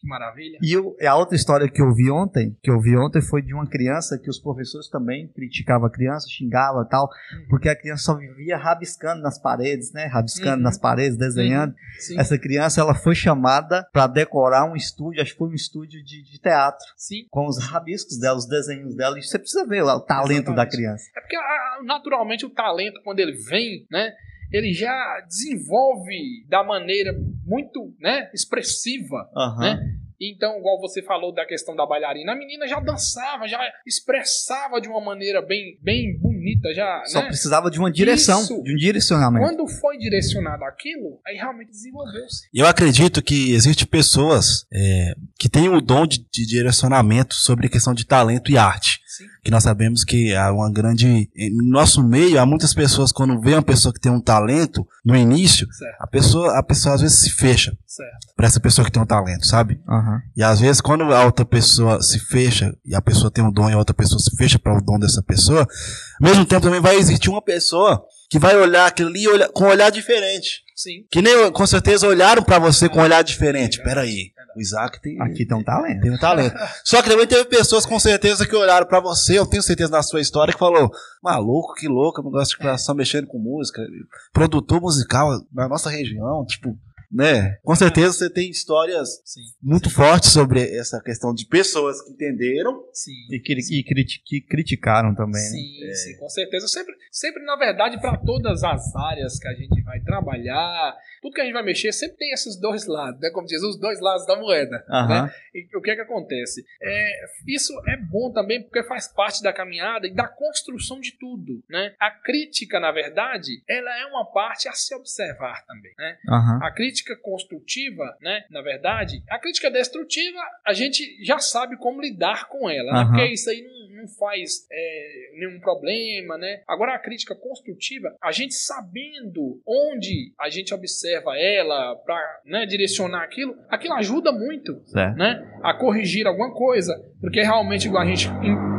Que maravilha. E eu- a outra história que eu vi ontem, que eu vi ontem foi de uma criança que os professores também criticavam a criança, xingavam e tal, porque a criança só vivia rabiscando nas paredes, né? Rabiscando Uhum. nas paredes, desenhando. Sim. Essa criança, ela foi chamada para decorar um estúdio, acho que foi um estúdio de, de teatro, Sim. com os rabiscos dela, os desenhos dela, e você precisa ver lá o talento da Exatamente. criança. É porque ah, naturalmente o talento, quando ele vem, né? Ele já desenvolve da maneira muito né, expressiva. Aham. Né? Então, igual você falou da questão da bailarina, a menina já dançava, já expressava de uma maneira bem, bem bonita, já. Só né? precisava de uma direção, Isso. de um direcionamento. Quando foi direcionado aquilo, aí realmente desenvolveu-se. E eu acredito que existem pessoas é, que têm o dom de, de direcionamento sobre a questão de talento e arte. Sim. Que nós sabemos que há uma grande. No nosso meio, há muitas pessoas, quando vê uma pessoa que tem um talento, no início, Certo, a pessoa, a pessoa às vezes se fecha para essa pessoa que tem um talento, sabe? Aham. E às vezes, quando a outra pessoa se fecha, e a pessoa tem um dom e a outra pessoa se fecha para o dom dessa pessoa, ao mesmo tempo também vai existir uma pessoa que vai olhar aquilo ali olhar- com um olhar diferente. Sim. Que nem com certeza olharam para você com um olhar diferente. Pera aí, o Isaac tem, Aqui tem um talento. tem um talento. Só que também teve pessoas com certeza que olharam para você, eu tenho certeza na sua história, que falou: maluco, que louco, eu não gosto de só mexendo com música. Produtor musical na nossa região, tipo, né? Com certeza você tem histórias Sim. muito fortes sobre essa questão de pessoas que entenderam. Sim. E que, e criti- que criticaram também, né? Sim, sim, com certeza. Sempre, sempre na verdade, para todas as áreas que a gente vai trabalhar, tudo que a gente vai mexer, sempre tem esses dois lados, né? Como diz, os dois lados da moeda. Né? E o que é que acontece? É, isso é bom também porque faz parte da caminhada e da construção de tudo, né? A crítica, na verdade, ela é uma parte a se observar também, né? A crítica construtiva, né? Na verdade, a crítica destrutiva, a gente já sabe como lidar com ela, né? Aham. Porque isso aí não, não faz é, nenhum problema, né? Agora, a crítica construtiva, a gente sabendo onde a gente observa ela para né, direcionar aquilo, aquilo ajuda muito, Certo. né? A corrigir alguma coisa, porque realmente, igual a gente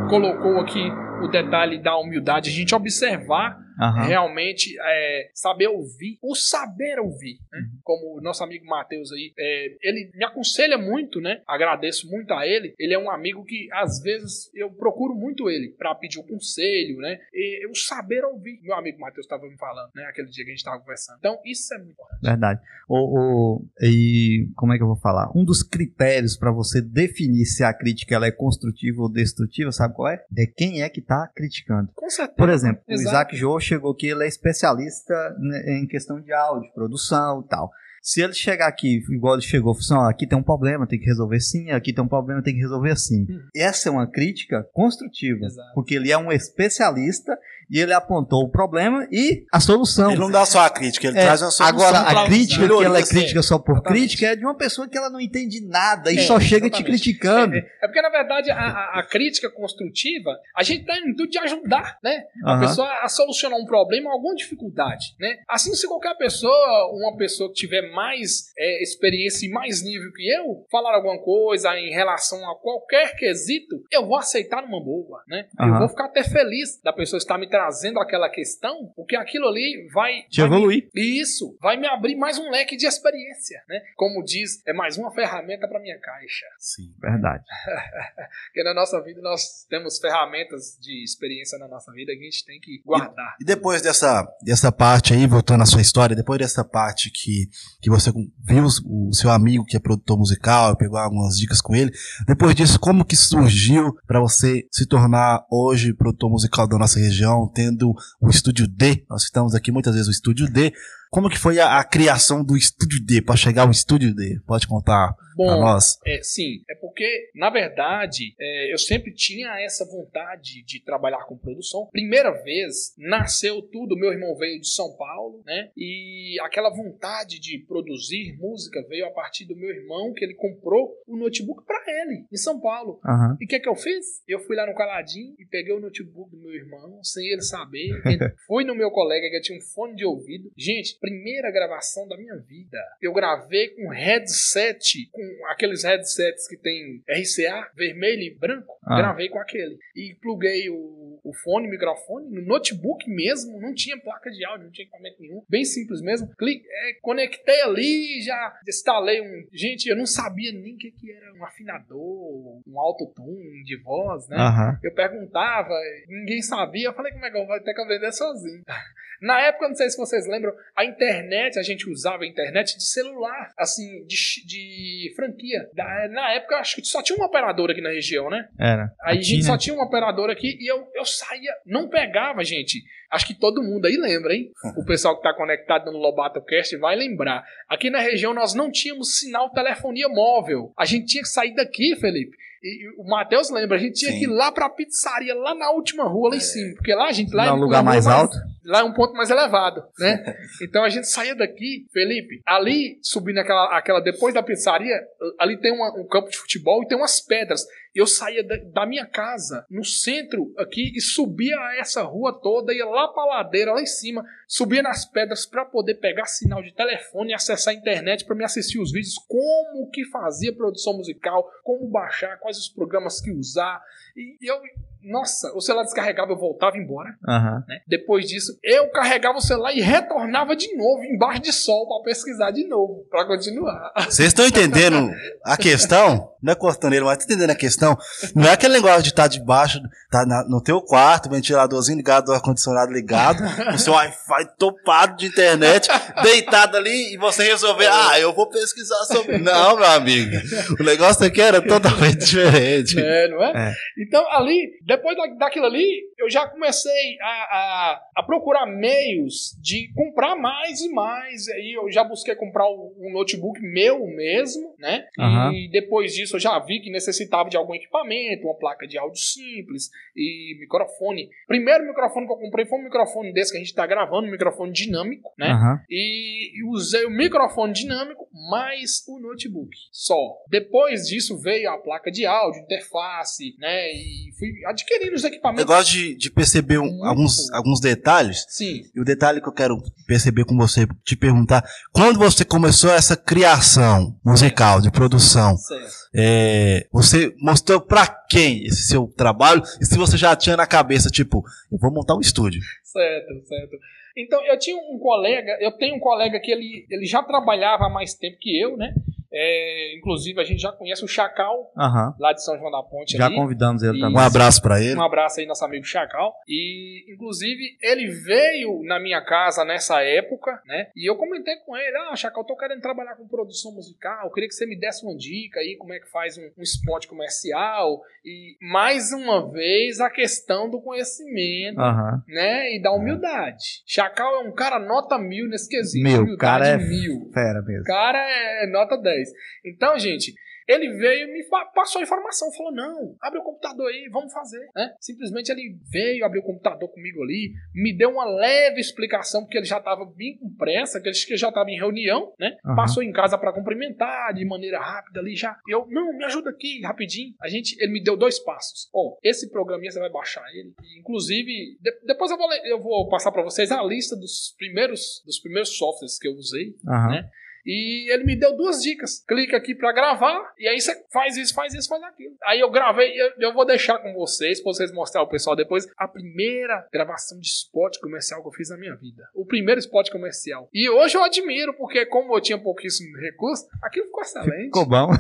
colocou aqui o detalhe da humildade, a gente observar Aham. realmente é, saber ouvir, o saber ouvir, né? Uhum. Como o nosso amigo Matheus aí, é, ele me aconselha muito, né? Agradeço muito a ele. Ele é um amigo que às vezes eu procuro muito ele para pedir um conselho, né? E o saber ouvir. Meu amigo Matheus estava me falando, né? Aquele dia que a gente estava conversando. Então isso é muito importante. Verdade. O, o- e como é que eu vou falar? Um dos critérios para você definir se a crítica ela é construtiva ou destrutiva, sabe qual é? É quem é que está criticando. Com certeza. Por exemplo, o Exato. Isaac Jô chegou aqui, ele é especialista né, em questão de áudio, produção e tal. Se ele chegar aqui, igual ele chegou, assim, aqui tem um problema, tem que resolver sim, aqui tem um problema, tem que resolver assim. Uhum. Essa é uma crítica construtiva, Exato. porque ele é um especialista e ele apontou o problema e a solução. Ele não dá só a crítica, ele É, traz uma solução. Agora, a crítica, que ela é assim. crítica só por Exatamente. crítica, é de uma pessoa que ela não entende nada e É, só chega te exatamente. criticando. É, é porque, na verdade, a, a- a crítica construtiva, a gente tem no intuito de ajudar, né? A Aham. pessoa a solucionar um problema, alguma dificuldade, né? Assim, se qualquer pessoa, uma pessoa que tiver mais é, experiência e mais nível que eu, falar alguma coisa em relação a qualquer quesito, eu vou aceitar numa boa, né? Eu Aham. vou ficar até feliz da pessoa estar me trazendo aquela questão, porque aquilo ali vai... Te vai me- evoluir. isso, vai me abrir mais um leque de experiência, né? Como diz, é mais uma ferramenta para minha caixa. Sim. Verdade. <laughs> Porque na nossa vida nós temos ferramentas de experiência na nossa vida que a gente tem que guardar. E depois dessa, dessa parte aí, voltando à sua história, depois dessa parte que, que você viu o seu amigo que é produtor musical, pegou algumas dicas com ele, depois disso, como que surgiu para você se tornar hoje produtor musical da nossa região, tendo o Estúdio D? Nós citamos aqui muitas vezes o Estúdio D. Como que foi a, a criação do Estúdio D, para chegar ao Estúdio D? Pode contar Bom, nós? é, sim, é porque, na verdade, é, eu sempre tinha essa vontade de trabalhar com produção. Primeira vez, nasceu tudo, meu irmão veio de São Paulo, né? E aquela vontade de produzir música veio a partir do meu irmão, que ele comprou o notebook para ele, em São Paulo. Aham. E o que, que eu fiz? Eu fui lá no Caladinho e peguei o notebook do meu irmão, sem ele saber. <laughs> Fui no meu colega que tinha um fone de ouvido. Gente, primeira gravação da minha vida. Eu gravei com headset, com aqueles headsets que tem RCA, vermelho e branco. Ah. Gravei com aquele. E pluguei o, o fone, o microfone, no notebook mesmo. Não tinha placa de áudio, não tinha equipamento nenhum. Bem simples mesmo. Cli- é, conectei ali, já instalei um. Gente, eu não sabia nem o que, que era um afinador, um autotune de voz, né? Eu perguntava, ninguém sabia. Eu falei, como é que eu vou ter que aprender sozinho? <laughs> Na época, não sei se vocês lembram, a internet, a gente usava a internet de celular, assim, de, de franquia. Na época, acho que só tinha uma operadora aqui na região, né? Era. Aí a gente Aqui, só né? tinha uma operadora aqui e eu, eu saía, não pegava, gente. Acho que todo mundo aí lembra, hein? O <laughs> pessoal que tá conectado no Lobato Cast vai lembrar. Aqui na região nós não tínhamos sinal telefonia móvel. A gente tinha que sair daqui, Felipe. E o Matheus lembra, a gente tinha Sim. que ir lá pra pizzaria, lá na última rua, lá em cima. Porque lá a gente. Lá é no lugar uma mais rua alto. Lá é um ponto mais elevado, né? <laughs> Então a gente saía daqui, Felipe, ali subindo aquela, aquela depois da pizzaria, ali tem uma- um campo de futebol e tem umas pedras. Eu saía da, da minha casa, no centro aqui, e subia essa rua toda, ia lá pra ladeira, lá em cima, subia nas pedras pra poder pegar sinal de telefone e acessar a internet pra me assistir os vídeos, como que fazia produção musical, como baixar, quais os programas que usar. E eu, nossa, o celular descarregava, eu voltava embora Aham. né? Depois disso, eu carregava o celular e retornava de novo, embaixo de sol, para pesquisar de novo, para continuar. Vocês estão entendendo a questão? Não é cortaneiro, mas tá entendendo a questão? Não é aquele negócio de estar tá debaixo, tá na, no teu quarto, ventiladorzinho ligado, ar-condicionado ligado, o seu Wi-Fi topado de internet, deitado ali e você resolver, ah, eu vou pesquisar sobre. Não, meu amigo. O negócio aqui era totalmente diferente. É, não é? é. Então, ali, depois da, daquilo ali, eu já comecei a, a, a, procurar meios de comprar mais e mais. Aí eu já busquei comprar um notebook meu mesmo, né? Uhum. E depois disso eu já vi que necessitava de algum equipamento, uma placa de áudio simples e microfone. Primeiro microfone que eu comprei foi um microfone desse que a gente está gravando, um microfone dinâmico, né? Uhum. E usei o microfone dinâmico mais o notebook. Só. Depois disso veio a placa de áudio, interface, né? E fui adquirindo os equipamentos. Eu gosto de, de perceber um, alguns, alguns detalhes. Sim. E o detalhe que eu quero perceber com você, te perguntar, quando você começou essa criação musical, de produção, é, você mostrou pra quem esse seu trabalho? E se você já tinha na cabeça, tipo, eu vou montar um estúdio. Certo, certo. Então, eu tinha um colega, eu tenho um colega que ele, ele já trabalhava há mais tempo que eu, né? É, inclusive, a gente já conhece o Chacal, uhum. lá de São João da Ponte. Já ali. convidamos ele também. Um abraço para ele. Um abraço aí, nosso amigo Chacal. E, inclusive, ele veio na minha casa nessa época, né? E eu comentei com ele: Ah, Chacal, tô querendo trabalhar com produção musical. queria que você me desse uma dica aí, como é que faz um, um spot comercial. E, mais uma vez, a questão do conhecimento, uhum. né? E da humildade. Chacal é um cara nota mil nesse quesito. Meu, cara é mil. Fera mesmo. cara é nota 10. Então, gente, ele veio e me passou a informação, falou: não, abre o computador aí, vamos fazer. Né? Simplesmente ele veio, abriu o computador comigo ali, me deu uma leve explicação, porque ele já estava bem com pressa, que ele já estava em reunião, né? Uhum. Passou em casa para cumprimentar de maneira rápida ali já. Eu, não, me ajuda aqui, rapidinho. A gente, ele me deu dois passos. Ó, oh, esse programinha você vai baixar ele. Inclusive, de, depois eu vou, eu vou passar para vocês a lista dos primeiros, dos primeiros softwares que eu usei, uhum. né? E ele me deu duas dicas. Clica aqui para gravar, e aí você faz isso, faz isso, faz aquilo. Aí eu gravei, eu, eu vou deixar com vocês, para vocês mostrar ao pessoal depois, a primeira gravação de spot comercial que eu fiz na minha vida. O primeiro spot comercial. E hoje eu admiro, porque como eu tinha pouquíssimo recurso, aquilo ficou excelente. Ficou bom. <laughs>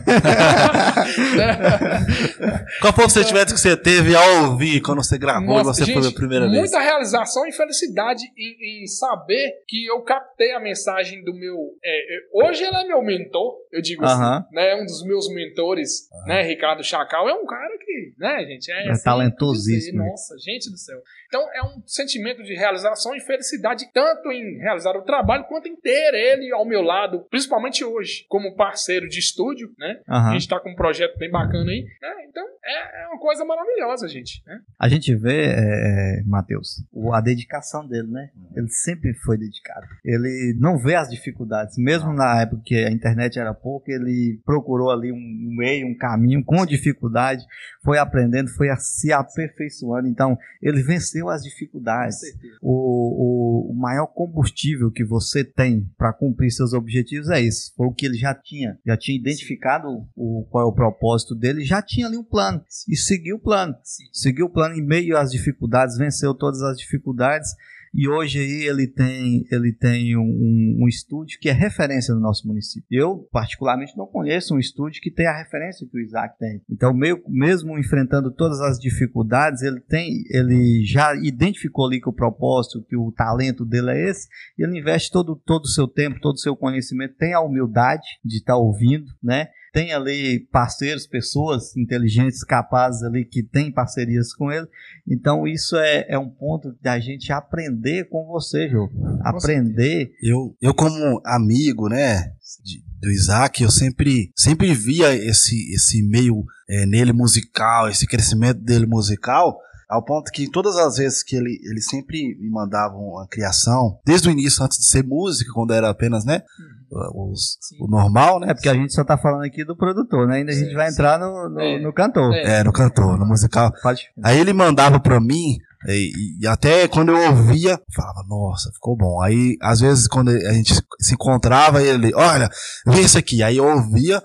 Qual foi o sentimento que você teve ao ouvir quando você gravou Nossa, e você gente, foi a primeira vez? Muita realização e felicidade em, em, saber que eu captei a mensagem do meu. É, Hoje ele é meu mentor, eu digo uh -huh. assim, né? Um dos meus mentores, uh -huh. né? Ricardo Chacal é um cara que, né, gente, é, é assim, talentosíssimo. Nossa, gente do céu. Então é um sentimento de realização e felicidade tanto em realizar o trabalho quanto em ter ele ao meu lado, principalmente hoje, como parceiro de estúdio, né? Uh -huh. A gente está com um projeto bem bacana aí, né? Então é, é, uma coisa maravilhosa, gente. Né? A gente vê, é, é Matheus, a dedicação dele, né? Ele sempre foi dedicado. Ele não vê as dificuldades, mesmo na na época que a internet era pouco, ele procurou ali um meio, um caminho com dificuldade, foi aprendendo, foi se aperfeiçoando. Então, ele venceu as dificuldades. O, o, o maior combustível que você tem para cumprir seus objetivos é isso. Foi o que ele já tinha. Já tinha identificado o, qual é o propósito dele, já tinha ali um plano. E seguiu o plano. Seguiu o plano em meio às dificuldades, venceu todas as dificuldades e hoje aí ele tem, ele tem um, um, estúdio que é referência no nosso município. Eu, particularmente, não conheço um estúdio que tenha a referência que o Isaac tem. Então, meio, mesmo enfrentando todas as dificuldades, ele tem, ele já identificou ali que o propósito, que o talento dele é esse, ele investe todo, todo o seu tempo, todo o seu conhecimento, tem a humildade de estar tá ouvindo, né? Tem ali parceiros, pessoas inteligentes, capazes ali que têm parcerias com ele. Então isso é, é um ponto da gente aprender com você, Jô. Aprender. Eu, eu como amigo, né, de, do Isaac, eu sempre, sempre via esse, esse meio é, nele musical, esse crescimento dele musical. Ao ponto que todas as vezes que ele, ele sempre me mandava uma criação, desde o início, antes de ser música, quando era apenas, né? Uhum os, o normal, né? Porque a gente só tá falando aqui do produtor, né? Ainda a gente vai entrar no, no, é. no cantor. É. é. no cantor, no musical. Pode. Aí ele mandava pra mim, e, e, até quando eu ouvia, falava, nossa, ficou bom. Aí, às vezes, quando a gente se encontrava, ele, olha, vê isso aqui. Aí eu ouvia,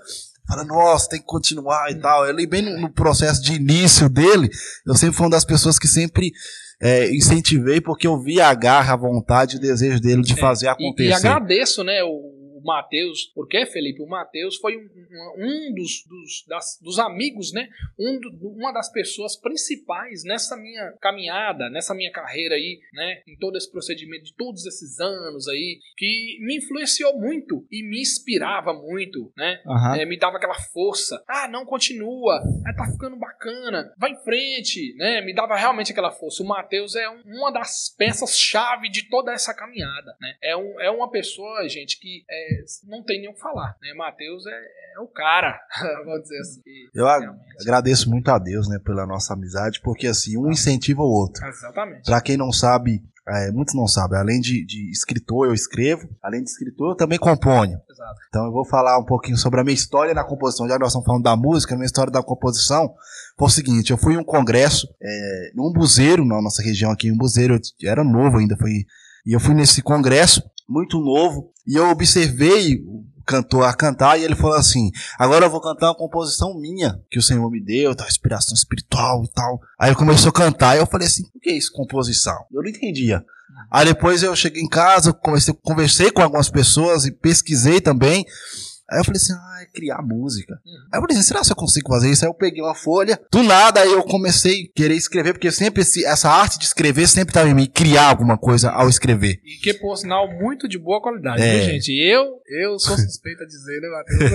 fala, nossa, tem que continuar e tal. Ele, bem no, no, processo de início dele, eu sempre fui uma das pessoas que sempre é, incentivei, porque eu via a garra, a vontade e o desejo dele de é, fazer acontecer. E, e agradeço, né, o o Matheus, porque Felipe, o Matheus foi um, um dos, dos, das, dos amigos, né? Um do, uma das pessoas principais nessa minha caminhada, nessa minha carreira aí, né? Em todo esse procedimento de todos esses anos aí, que me influenciou muito e me inspirava muito, né? Aham. É, me dava aquela força. Ah, não continua. Ah, tá ficando bacana. Vai em frente, né? Me dava realmente aquela força. O Matheus é um- uma das peças-chave de toda essa caminhada, né? É, um, é uma pessoa, gente, que é, não tem nem o que falar, né? Matheus é, é o cara, <laughs> vamos dizer assim. Eu Realmente. agradeço muito a Deus, né, pela nossa amizade, porque assim, um incentiva o outro. Exatamente. Pra quem não sabe, é, muitos não sabem, além de, de escritor, eu escrevo, além de escritor, eu também componho. Exato. Então eu vou falar um pouquinho sobre a minha história na composição. Já que nós estamos falando da música, a minha história da composição foi o seguinte: eu fui em um congresso, é, num buzeiro, na nossa região aqui, um buzeiro, eu era novo ainda, foi, e eu fui nesse congresso, muito novo, e eu observei o cantor a cantar, e ele falou assim: agora eu vou cantar uma composição minha, que o Senhor me deu, tal, inspiração espiritual e tal. Aí ele começou a cantar, e eu falei assim: o que é isso, composição? Eu não entendia. Aí depois eu cheguei em casa, comecei, conversei com algumas pessoas e pesquisei também. Aí eu falei assim, ah, é criar música. Aí eu falei assim, será que eu consigo fazer isso? Aí eu peguei uma folha, do nada aí eu comecei a querer escrever, porque sempre esse- essa arte de escrever sempre estava em mim, criar alguma coisa ao escrever. E que, por sinal, muito de boa qualidade, É. viu, gente? Eu, eu sou suspeito a dizer, né, Matheus?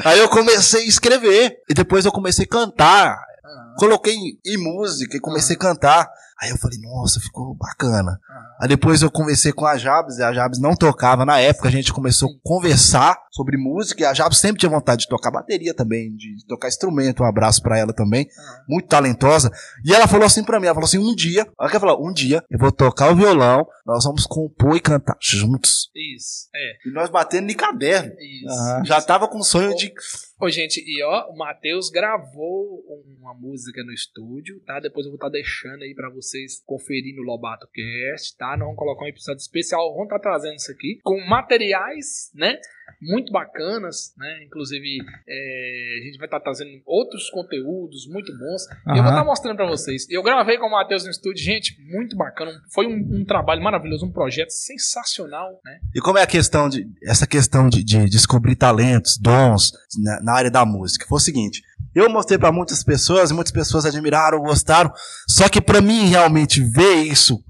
<laughs> Aí eu comecei a escrever, e depois eu comecei a cantar. Ah, Coloquei em, em música e comecei a cantar. Aí eu falei, nossa, ficou bacana. ah. Aí depois eu conversei com a Jabs, e a Jabs não tocava na época, a gente começou a conversar sobre música, e a Jabs sempre tinha vontade de tocar bateria também, de tocar instrumento, um abraço pra ela também, Ah. muito talentosa. E ela falou assim pra mim, ela falou assim, um dia, olha que ela falou, um dia eu vou tocar o violão, nós vamos compor e cantar juntos. Isso, é, E nós batendo em caderno. isso. Já tava com sonho de... Ô, gente, e ó, o Matheus gravou uma música no estúdio, tá? Depois eu vou estar deixando aí pra vocês conferir no Lobato Cast, tá? Nós vamos colocar um episódio especial, vamos estar trazendo isso aqui, com materiais, né? Muito bacanas, né? Inclusive, é, a gente vai estar trazendo outros conteúdos muito bons. E eu vou estar mostrando pra vocês. Eu gravei com o Matheus no estúdio, gente, muito bacana. Foi um, um trabalho maravilhoso, um projeto sensacional, né? E como é a questão de essa questão de, de descobrir talentos, dons na, na área da música? Foi o seguinte, eu mostrei pra muitas pessoas, muitas pessoas admiraram, gostaram, só que pra mim realmente ver isso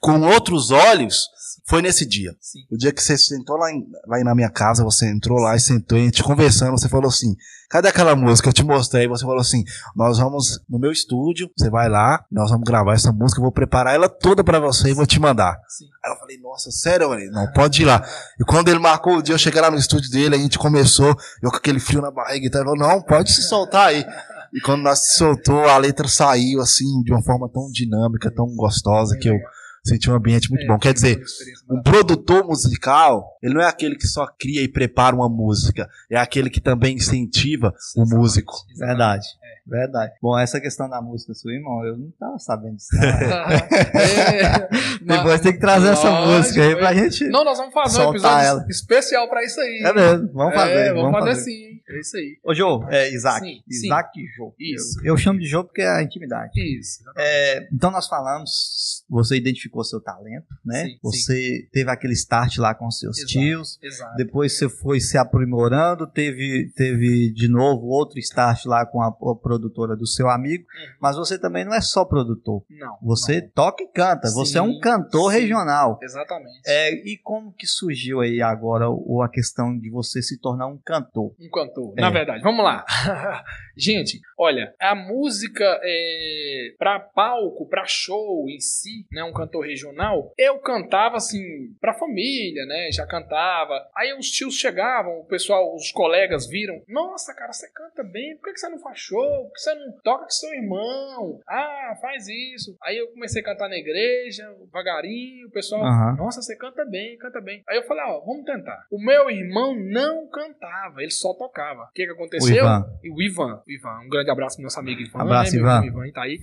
com outros olhos foi nesse dia. Sim. O dia que você sentou lá, em- lá na minha casa, você entrou lá e sentou e a gente conversando, você falou assim: cadê aquela música? Eu te mostrei. Você falou assim: nós vamos no meu estúdio, você vai lá, nós vamos gravar essa música, eu vou preparar ela toda pra você e vou te mandar. Sim. Aí eu falei: nossa, sério, falei, não, pode ir lá. E quando ele marcou o dia, eu cheguei lá no estúdio dele, a gente começou, eu com aquele frio na barriga e tal, ele falou: não, pode se soltar aí. E quando nós se soltou, a letra saiu assim, de uma forma tão dinâmica, tão gostosa, que eu senti um ambiente muito É, bom. Quer dizer, uma experiência um produtor musical, ele não é aquele que só cria e prepara uma música, é aquele que também incentiva o músico. Verdade. Verdade. Bom, essa questão da música sua, irmão, eu não tava sabendo disso. <laughs> É, Depois tem que trazer essa Lógico, música aí pra gente. Não, nós vamos fazer um episódio ela. especial pra isso aí. É mesmo, vamos fazer. É, vamos, fazer, sim, hein? É isso aí. Ô, Jô, é Isaac. Sim, sim. Isaac e Jô. Isso. Eu, eu chamo de Jô porque é a intimidade. Isso. É, então nós falamos, você identificou seu talento, né? Sim, você teve aquele start lá com seus Exato. tios. Exato. Depois você foi se aprimorando, teve, teve de novo outro start lá com a, a produtora do seu amigo. Uhum. Mas você também não é só produtor. Não. Você não. toca e canta. você é um Sim, cantor sim. regional. Exatamente. É, e como que surgiu aí agora o, a questão de você se tornar um cantor? Um cantor, É. na verdade. Vamos lá. <laughs> Gente, olha, a música é, pra palco, pra show em si, né, um cantor regional, eu cantava assim pra família, né, já cantava. Aí os tios chegavam, o pessoal, os colegas viram, nossa, cara, você canta bem, por que que você não faz show? Por que você não toca com seu irmão? Ah, faz isso. Aí eu comecei a cantar na igreja, devagarinho, o pessoal, Aham. nossa, você canta bem, canta bem. Aí eu falei, ó, vamos tentar. O meu irmão não cantava, ele só tocava. O que que aconteceu? O Ivan. E o Ivan, o Ivan, um grande abraço pro nosso amigo Ivan. Abraço, né, Ivan. Ivan tá aí.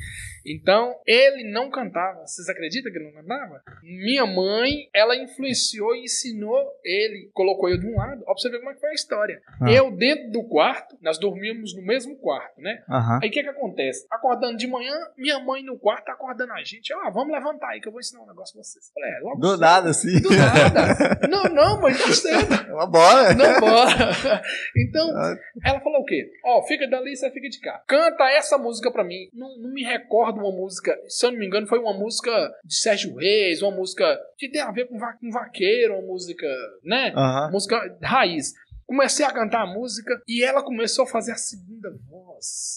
Então, ele não cantava. Vocês acreditam que ele não cantava? Minha mãe, ela influenciou e ensinou ele, colocou eu de um lado. Ó, pra você ver como é que foi a história. Ah. Eu dentro do quarto, nós dormíamos no mesmo quarto, né? Aham. Aí o que que acontece? Acordando de manhã, minha mãe no quarto tá acordando a gente. Ah, vamos levantar aí que eu vou ensinar um negócio pra vocês. Falei, é, logo Do cedo. nada, assim. Do nada. não, não, mãe, tá cedo. <laughs> Bora. Não, bora. Então, ela falou o quê? Ó, fica dali, você fica de cá. Canta essa música pra mim. Não, não me recordo uma música, se eu não me engano, foi uma música de Sérgio Reis, uma música que tem a ver com, va com vaqueiro, uma música, né? Aham. Música raiz. Comecei a cantar a música e ela começou a fazer a segunda voz.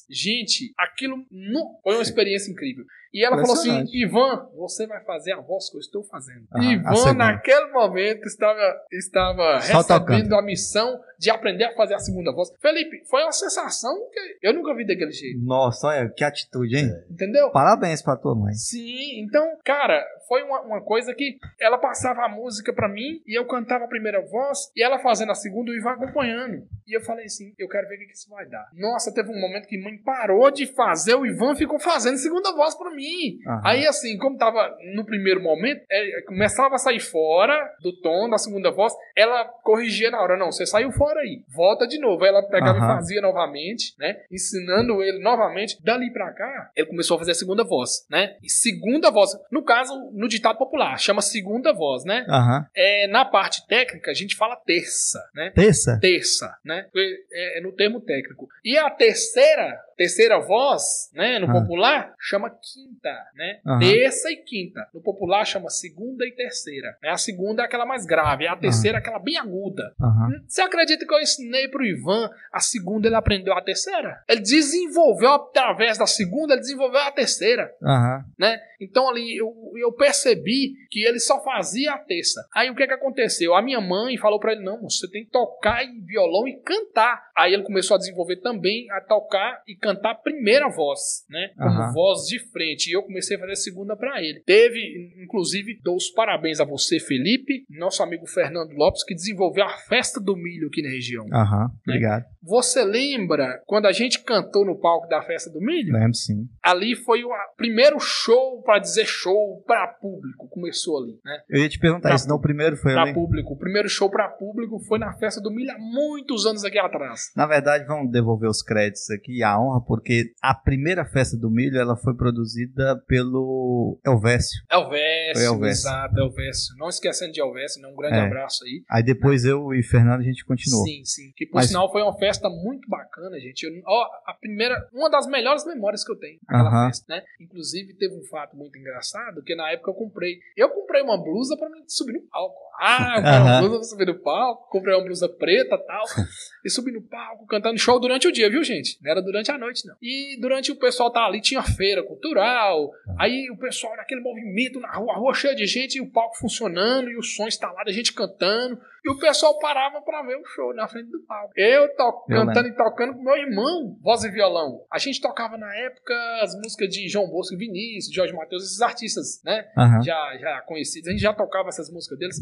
Gente, aquilo não... foi uma experiência incrível. E ela falou assim. Ivan, você vai fazer a voz que eu estou fazendo. Aham, Ivan, naquele momento, estava, estava Só recebendo a missão de aprender a fazer a segunda voz. Felipe, foi uma sensação que eu nunca vi daquele jeito. Nossa, olha, que atitude, hein? Entendeu? Parabéns pra tua mãe. Sim, então, cara, foi uma, uma coisa que ela passava a música pra mim e eu cantava a primeira voz e ela fazendo a segunda e o Ivan acompanhando. E eu falei assim, eu quero ver o que que isso vai dar. Nossa, teve um momento que mãe parou de fazer, o Ivan ficou fazendo segunda voz pra mim. Aham. Aí assim, como tava no primeiro momento, é, começava a sair fora do tom da segunda voz, ela corrigia na hora, não, você saiu fora aí, volta de novo. Aí ela pegava Aham. e fazia novamente, né? Ensinando ele novamente. Dali pra cá, ele começou a fazer a segunda voz, né? E segunda voz, no caso, no ditado popular, chama segunda voz, né? Aham. É, na parte técnica, a gente fala terça, né? Terça? Terça, né? É, é no termo técnico. E a terceira, terceira voz, né, no Ah. popular, chama quinta, né? Aham. Terça e quinta. No popular chama segunda e terceira. né? A segunda é aquela mais grave, a terceira é aquela bem aguda. Aham. Você acredita que eu ensinei pro Ivan a segunda, ele aprendeu a terceira? Ele desenvolveu através da segunda, ele desenvolveu a terceira Aham. né? Então ali eu, eu percebi que ele só fazia a terça. Aí o que que aconteceu? A minha mãe falou pra ele: não, você tem que tocar em violão e cantar. Aí ele começou a desenvolver também a tocar e cantar a primeira voz, né? Como Aham. voz de frente. E eu comecei a fazer a segunda pra ele. Teve, inclusive, dou os parabéns a você, Felipe, nosso amigo Fernando Lopes, que desenvolveu a festa do milho aqui na região. Aham. Obrigado. Você lembra quando a gente cantou no palco da festa do milho? Lembro sim. ali foi o primeiro show pra dizer show pra público começou ali né Eu ia te perguntar Pra- isso. Não, o primeiro foi Pra ali. público o primeiro show pra público foi na festa do milho há muitos anos aqui atrás Na verdade, vamos devolver os créditos aqui, a honra, porque a primeira festa do milho ela foi produzida pelo Elvésio. Elvésio, Elvésio. exato Elvésio não esquecendo de Elvésio né? um grande É. abraço aí Aí depois eu e Fernando a gente continuou. Sim, sim. Que por Mas- sinal foi uma festa muito bacana, gente. Eu- ó, a primeira, uma das melhores memórias que eu tenho daquela Aham. festa, né? Inclusive teve um fato muito engraçado que na época eu comprei, eu comprei uma blusa pra mim subir no palco. Ah, eu <laughs> comprei uma Aham. blusa pra subir no palco, comprei uma blusa preta, e tal, <laughs> e subi no palco cantando show durante o dia, viu, gente? Não era durante a noite não. E durante o pessoal tá ali tinha feira cultural, aí o pessoal naquele movimento na rua, a rua cheia de gente e o palco funcionando e o som instalado, a gente cantando. E o pessoal parava pra ver o show na frente do palco. Eu to cantando e tocando com meu irmão, voz e violão. A gente tocava na época as músicas de João Bosco e Vinícius, Jorge Matheus, esses artistas, né? Aham. Já, já conhecidos. A gente já tocava essas músicas deles.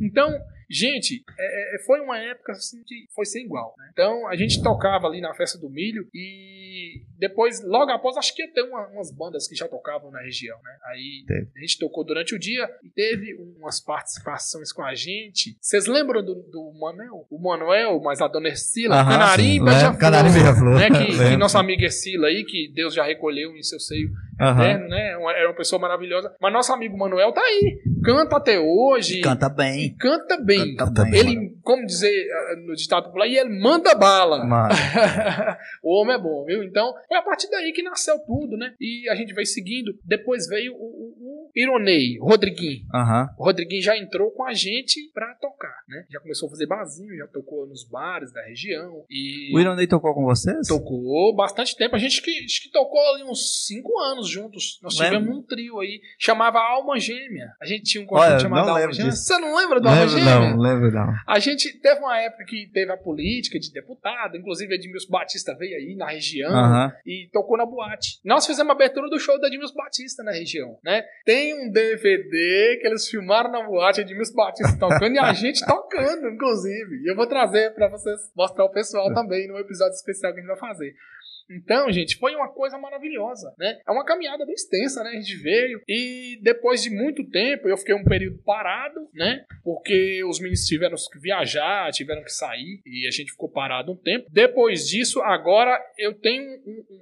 Então, gente, é, é, foi uma época assim que foi sem igual. né? Então, a gente tocava ali na festa do milho e depois, logo após, acho que ia ter uma- umas bandas que já tocavam na região, né? Aí a gente tocou durante o dia e teve umas participações com a gente. Vocês lembram do, do Manuel? O Manuel, mas a dona Ercila, Aham, Canarim sim. e Beija-Flor, Lembro, Canarim Beija-Flor. né? Que, que nossa amiga Ercila aí, que Deus já recolheu em seu seio Eterno, né? Uma- Era uma pessoa maravilhosa. Mas nosso amigo Manuel tá aí. Canta até hoje. Canta E bem. canta bem. Canta bem. Ele, como dizer no ditado popular, e ele manda bala. <laughs> O homem é bom, viu? Então, foi a partir daí que nasceu tudo, né? E a gente veio seguindo. Depois veio o, o, o Ironei, o Rodriguinho. Aham. O Rodriguinho já entrou com a gente pra tocar, né? Já começou a fazer barzinho, já tocou nos bares da região. E O Ironei tocou com vocês? tocou bastante tempo. A gente que, que tocou ali uns 5 anos juntos. Nós Lembro. tivemos um trio aí, chamava Alma Gêmea. A gente tinha um Olha, conjunto chamado Alma Gêmea. disso. Você não lembra do Alma Gêmea? não, lembro não. A gente teve uma época que teve a política de deputado, inclusive Edmilson Batista veio aí na região Aham. e tocou na boate. Nós fizemos a abertura do show da Edmilson Batista na região, né? Tem um DVD que eles filmaram na boate, Edmilson Batista tocando e a gente <laughs> tocando, inclusive. E eu vou trazer pra vocês mostrar o pessoal também no episódio especial que a gente vai fazer. Então, gente, foi uma coisa maravilhosa, né? É uma caminhada bem extensa, né? A gente veio e depois de muito tempo, eu fiquei um período parado, né? Porque os meninos tiveram que viajar, tiveram que sair e a gente ficou parado um tempo. Depois disso, agora eu tenho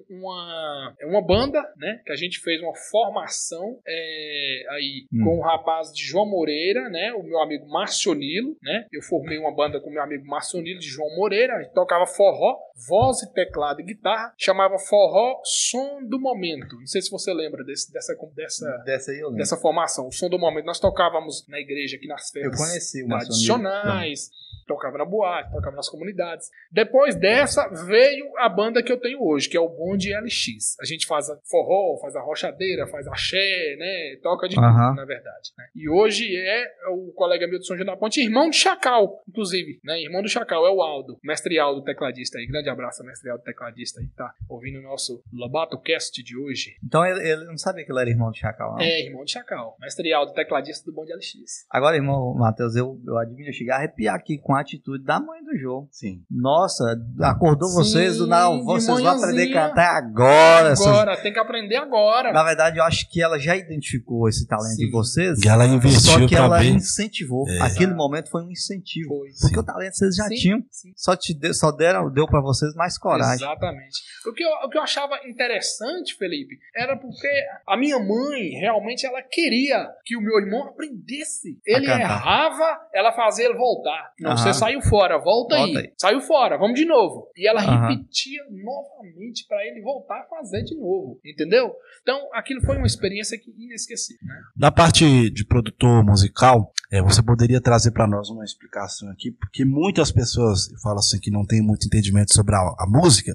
uma, uma banda, né? Que a gente fez uma formação é, aí hum. com o um rapaz de João Moreira, né? O meu amigo Marcionilo, né? Eu formei uma banda com o meu amigo Marcionilo de João Moreira, a gente tocava forró, voz e teclado e guitarra, chamava Forró Som do Momento. Não sei se você lembra desse, dessa, dessa, dessa, dessa formação, o Som do Momento. Nós tocávamos na igreja aqui nas festas Eu conheci o tradicionais tocava na boate, tocava nas comunidades. Depois dessa, veio a banda que eu tenho hoje, que é o Bonde LX. A gente faz forró, faz a rochadeira, faz axé, né? Toca de tudo, na verdade. Né? E hoje é o colega meu de São João da Ponte, irmão do Chacal, inclusive, né? Irmão do Chacal, é o Aldo, mestre Aldo, tecladista aí. Grande abraço, mestre Aldo, tecladista aí, tá ouvindo o nosso Lobato Cast de hoje. Então ele, ele, não sabia que ele era irmão do Chacal, não? É, irmão do Chacal. Mestre Aldo, tecladista do Bonde LX. Agora, irmão Matheus, eu, eu admiro chegar a arrepiar aqui com a atitude da mãe do jogo. Sim. Nossa, acordou Sim, vocês do não, vocês vão aprender a cantar agora. Agora, tem que aprender agora. Na verdade, eu acho que ela já identificou esse talento Sim. em vocês. E ela investiu Só que ela ver. incentivou. É. Aquele momento foi um incentivo. Foi. Porque o talento vocês já tinham. Só, te deu, só deram, deu para vocês mais coragem. Exatamente. O que, eu, o que eu achava interessante, Felipe, era porque a minha mãe realmente ela queria que o meu irmão aprendesse. Ele errava, ela fazia ele voltar. Não, você saiu fora, volta, volta aí. aí. Saiu fora, vamos de novo. E ela repetia novamente para ele voltar a fazer de novo. Entendeu? Então, aquilo foi uma experiência que inesquecível. Né? Da parte de produtor musical, é, você poderia trazer para nós uma explicação aqui, porque muitas pessoas falam assim que não tem muito entendimento sobre a, a música,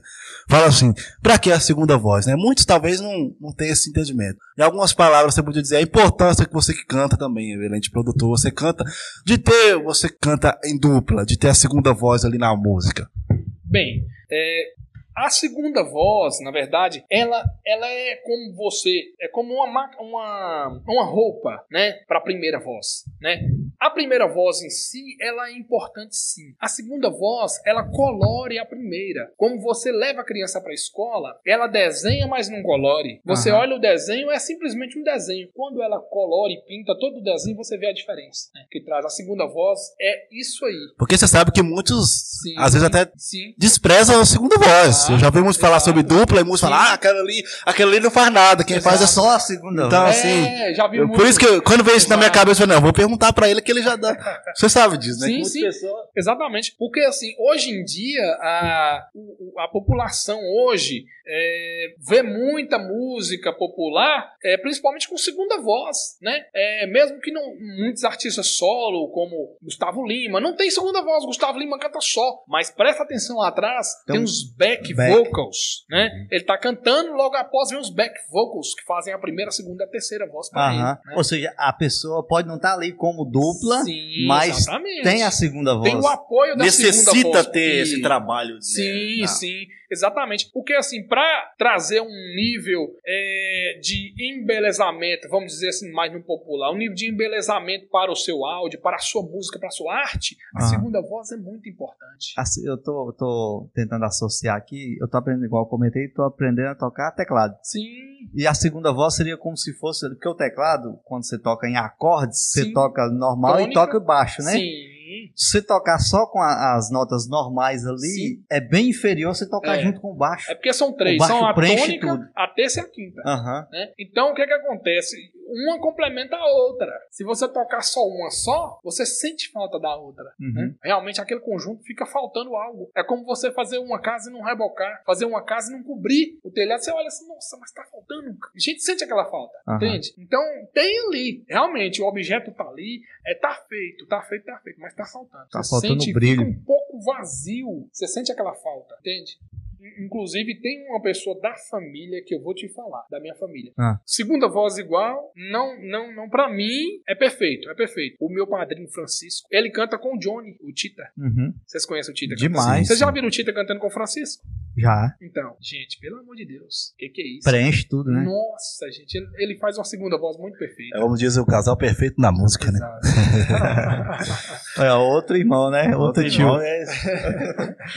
falam assim, para que a segunda voz, né? Muitos talvez não, não tenham esse entendimento. Em algumas palavras você podia dizer a importância que você que canta também, excelente produtor, você canta de ter, você canta em dupla, de ter a segunda voz ali na música. Bem, é, a segunda voz, na verdade, ela, ela é como você, é como uma, uma, uma roupa, né, para a primeira voz, né? A primeira voz em si, ela é importante sim. A segunda voz, ela colore a primeira. Como você leva a criança para a escola, ela desenha, mas não colore. Você uhum. olha o desenho, é simplesmente um desenho. Quando ela colore e pinta todo o desenho, você vê a diferença né, que traz. A segunda voz é isso aí. Porque você sabe que muitos, sim, às vezes até sim. desprezam a segunda voz. Eu já vi muitos falar sobre dupla e muitos falar, ah, aquela ali, aquela ali não faz nada, quem faz é só a segunda. Então, assim, é, já vi por isso que eu, quando veio isso na minha cabeça, eu falei, não, vou perguntar pra ele que ele já dá. Você sabe disso, né? Sim, sim. Pessoa... Exatamente. Porque, assim, hoje em dia, a, a população hoje é, vê muita música popular, é, principalmente com segunda voz, né? É, mesmo que não muitos artistas solo, como Gustavo Lima, não tem segunda voz, Gustavo Lima canta só, mas presta atenção lá atrás, então, tem uns back, back. vocals, né? Uhum. Ele tá cantando, logo após vem os back vocals que fazem a primeira, a segunda e a terceira voz para ele. Né? Ou seja, a pessoa pode não estar tá ali como dupla, Sim, mas exatamente. tem a segunda voz. Tem o apoio da Necessita segunda voz. Necessita ter esse trabalho. De... Sim, ah. sim. Exatamente. Porque, assim, para trazer um nível é, de embelezamento, vamos dizer assim, mais no popular, um nível de embelezamento para o seu áudio, para a sua música, para a sua arte, a ah. segunda voz é muito importante. Assim, eu tô, tô tentando associar aqui, eu tô aprendendo, igual eu comentei, tô aprendendo a tocar teclado. Sim. E a segunda voz seria como se fosse, porque o teclado, quando você toca em acordes, Sim. você toca normal e toca baixo, né? Sim. Se tocar só com a, as notas normais ali, Sim. é bem inferior você tocar é. junto com o baixo. É porque são três, são a tônica, tudo. a terça e a quinta. Uhum. Né? Então o que, que acontece? Uma complementa a outra. Se você tocar só uma só, você sente falta da outra. Uhum. Né? Realmente aquele conjunto fica faltando algo. É como você fazer uma casa e não rebocar, fazer uma casa e não cobrir o telhado. Você olha assim, nossa, mas tá faltando. A gente sente aquela falta, uhum. entende? Então tem ali, realmente o objeto tá ali, é tá feito, tá feito, tá feito, mas tá faltando. Tá você faltando sente, brilho. Fica um pouco vazio. Você sente aquela falta, entende? Inclusive, tem uma pessoa da família que eu vou te falar, da minha família. Ah. Segunda voz igual, não, não, não, pra mim é perfeito, é perfeito. O meu padrinho Francisco, ele canta com o Johnny, o Tita. Uhum. Vocês conhecem o Tita? Demais. Vocês já viram o Tita cantando com o Francisco? Já. Então, gente, pelo amor de Deus, o que, que é isso? Preenche tudo, né? Nossa, gente, ele, ele faz uma segunda voz muito perfeita. É, vamos dizer, o casal perfeito na música, né? Exato. <laughs> É outro irmão, né? Outro, tio. irmão é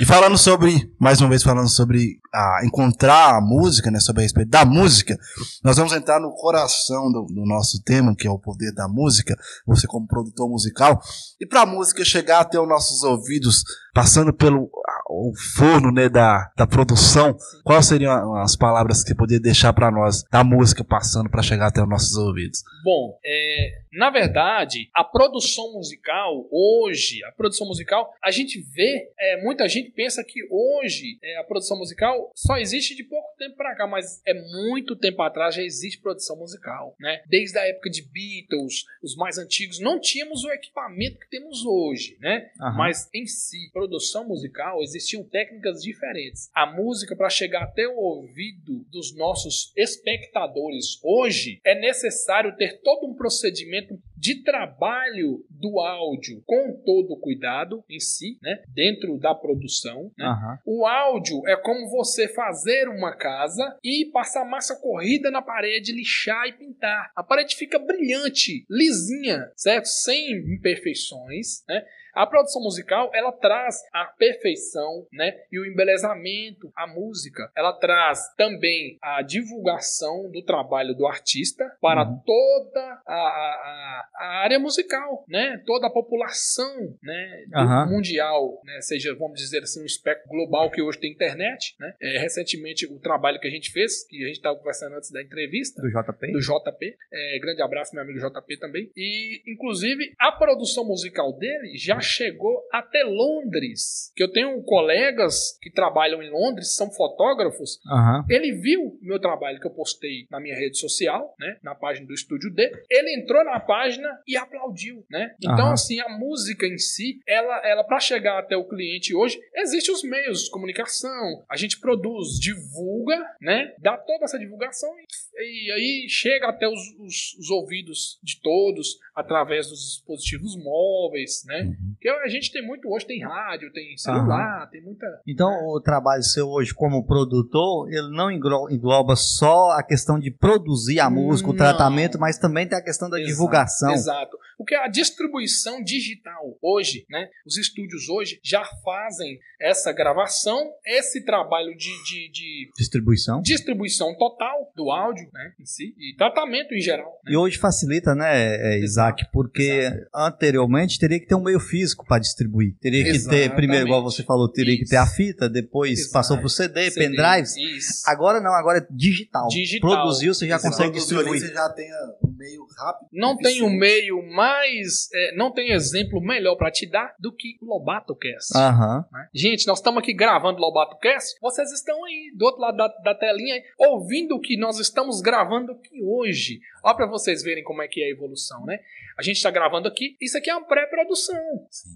E falando sobre, mais uma vez falando sobre a, encontrar a música, né, sobre a respeito da música, nós vamos entrar no coração do, do nosso tema, que é o poder da música, você como produtor musical, e para a música chegar até os nossos ouvidos, passando pelo o forno, né, da, da produção, quais seriam as palavras que você poderia deixar para nós da música passando para chegar até os nossos ouvidos? Bom, é, na verdade, a produção musical, hoje, a produção musical, a gente vê, é, muita gente pensa que hoje é, a produção musical só existe de pouco tempo pra cá, mas é muito tempo atrás já existe produção musical, né? Desde a época de Beatles, os mais antigos, não tínhamos o equipamento que temos hoje, né? Aham. Mas em si, produção musical, existiam técnicas diferentes. A música, para chegar até o ouvido dos nossos espectadores hoje, é necessário ter todo um procedimento de trabalho do áudio com todo o cuidado em si, né? Dentro da produção. Né? Aham. O áudio é como você fazer uma casa e passar massa corrida na parede, lixar e pintar. A parede fica brilhante, lisinha, certo? Sem imperfeições, né? A produção musical, ela traz a perfeição, né? E o embelezamento, a música. Ela traz também a divulgação do trabalho do artista para Uhum. toda a, a, a área musical, né? Toda a população, né? Aham. mundial, né? Seja, vamos dizer assim, um espectro global que hoje tem internet, né? É, recentemente, o trabalho que a gente fez, que a gente estava conversando antes da entrevista, Do JP? do JP. É, grande abraço, meu amigo JP também. E, inclusive, a produção musical dele já chegou até Londres. Que eu tenho colegas que trabalham em Londres, são fotógrafos. Aham. Ele viu meu trabalho que eu postei na minha rede social, né? Na página do estúdio D. Ele entrou na página e aplaudiu, né? Então, Aham. assim, a música em si, ela, ela para chegar até o cliente hoje, existem os meios de comunicação. A gente produz, divulga, né? Dá toda essa divulgação e, e aí chega até os, os- os ouvidos de todos através dos dispositivos móveis, né? Uhum. Que a gente tem muito hoje, tem rádio, tem celular, tem muita. Então, o trabalho seu hoje como produtor, ele não englo- engloba só a questão de produzir a música, o Não. tratamento, mas também tem a questão da Exato, divulgação. Exato. Porque a distribuição digital hoje, né? Os estúdios hoje já fazem essa gravação, esse trabalho de, de, de Distribuição. distribuição total do áudio, né? Em si, e tratamento em geral. né? E hoje facilita, né, é, Isaac? Porque anteriormente teria que ter um meio físico para distribuir. Teria que ter, Exatamente. primeiro, igual você falou, teria que ter a Isso. fita, depois Exato. passou pro CD, CD, pendrives. Isso. Agora não, agora é digital. Digital. Produziu, você já Exato. consegue distribuir. Você já tem um meio rápido. Não tem um meio mais. é, não tem exemplo melhor pra te dar do que o Lobato Cast. Aham. né? Gente, nós estamos aqui gravando o Lobato Cast. Vocês estão aí do outro lado da, da telinha, ouvindo o que nós estamos gravando aqui hoje. Olha para vocês verem como é que é a evolução, né? A gente está gravando aqui. Isso aqui é uma pré-produção,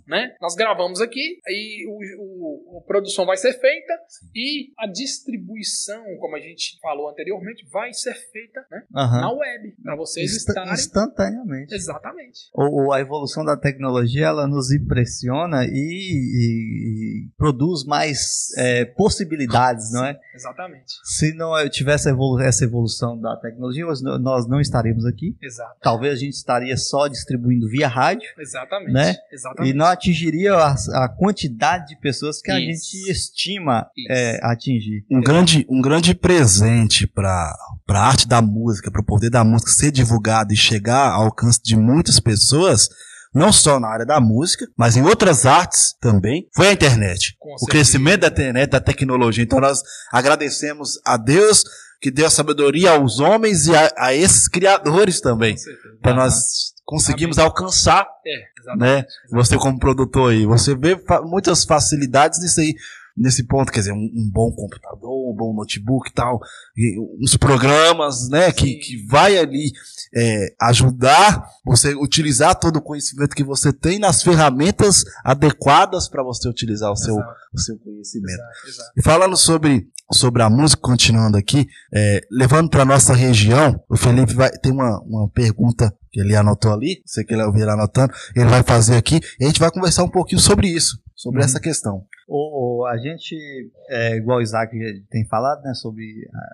né? Nós gravamos aqui e o, o- a produção vai ser feita e a distribuição, como a gente falou anteriormente, vai ser feita né, Aham. na web para vocês estarem instantaneamente. exatamente. O, o- a evolução da tecnologia ela nos impressiona e- e produz mais é, possibilidades, não é? Exatamente. Se não tivesse evolu- essa evolução da tecnologia, nós não- estaríamos aqui. Exato. Talvez a gente estaria só distribuindo via rádio Exatamente. Né? Exatamente. e não atingiria a, a quantidade de pessoas que a Isso. gente estima é, atingir. Um grande, um grande presente para a arte da música, para o poder da música ser divulgado e chegar ao alcance de muitas pessoas, não só na área da música, mas em outras artes também, foi a internet. O crescimento da internet, da tecnologia. Então nós agradecemos a Deus que deu a sabedoria aos homens e a, a esses criadores também, para nós conseguirmos alcançar É, exatamente. né? Você como produtor aí, você vê muitas facilidades nisso aí, nesse ponto, quer dizer, um, um bom computador, um bom notebook e tal, e uns programas, né, que, que vai ali é, ajudar você utilizar todo o conhecimento que você tem nas ferramentas adequadas para você utilizar o seu, Exato, o seu conhecimento. exato, exato. E falando sobre, sobre a música, continuando aqui, é, levando para nossa região, o Felipe vai tem uma, uma pergunta que ele anotou ali, você que ele ouvir ele anotando, ele vai fazer aqui, e a gente vai conversar um pouquinho sobre isso, sobre Uhum. essa questão. O, a gente, é, igual o Isaac tem falado, né, sobre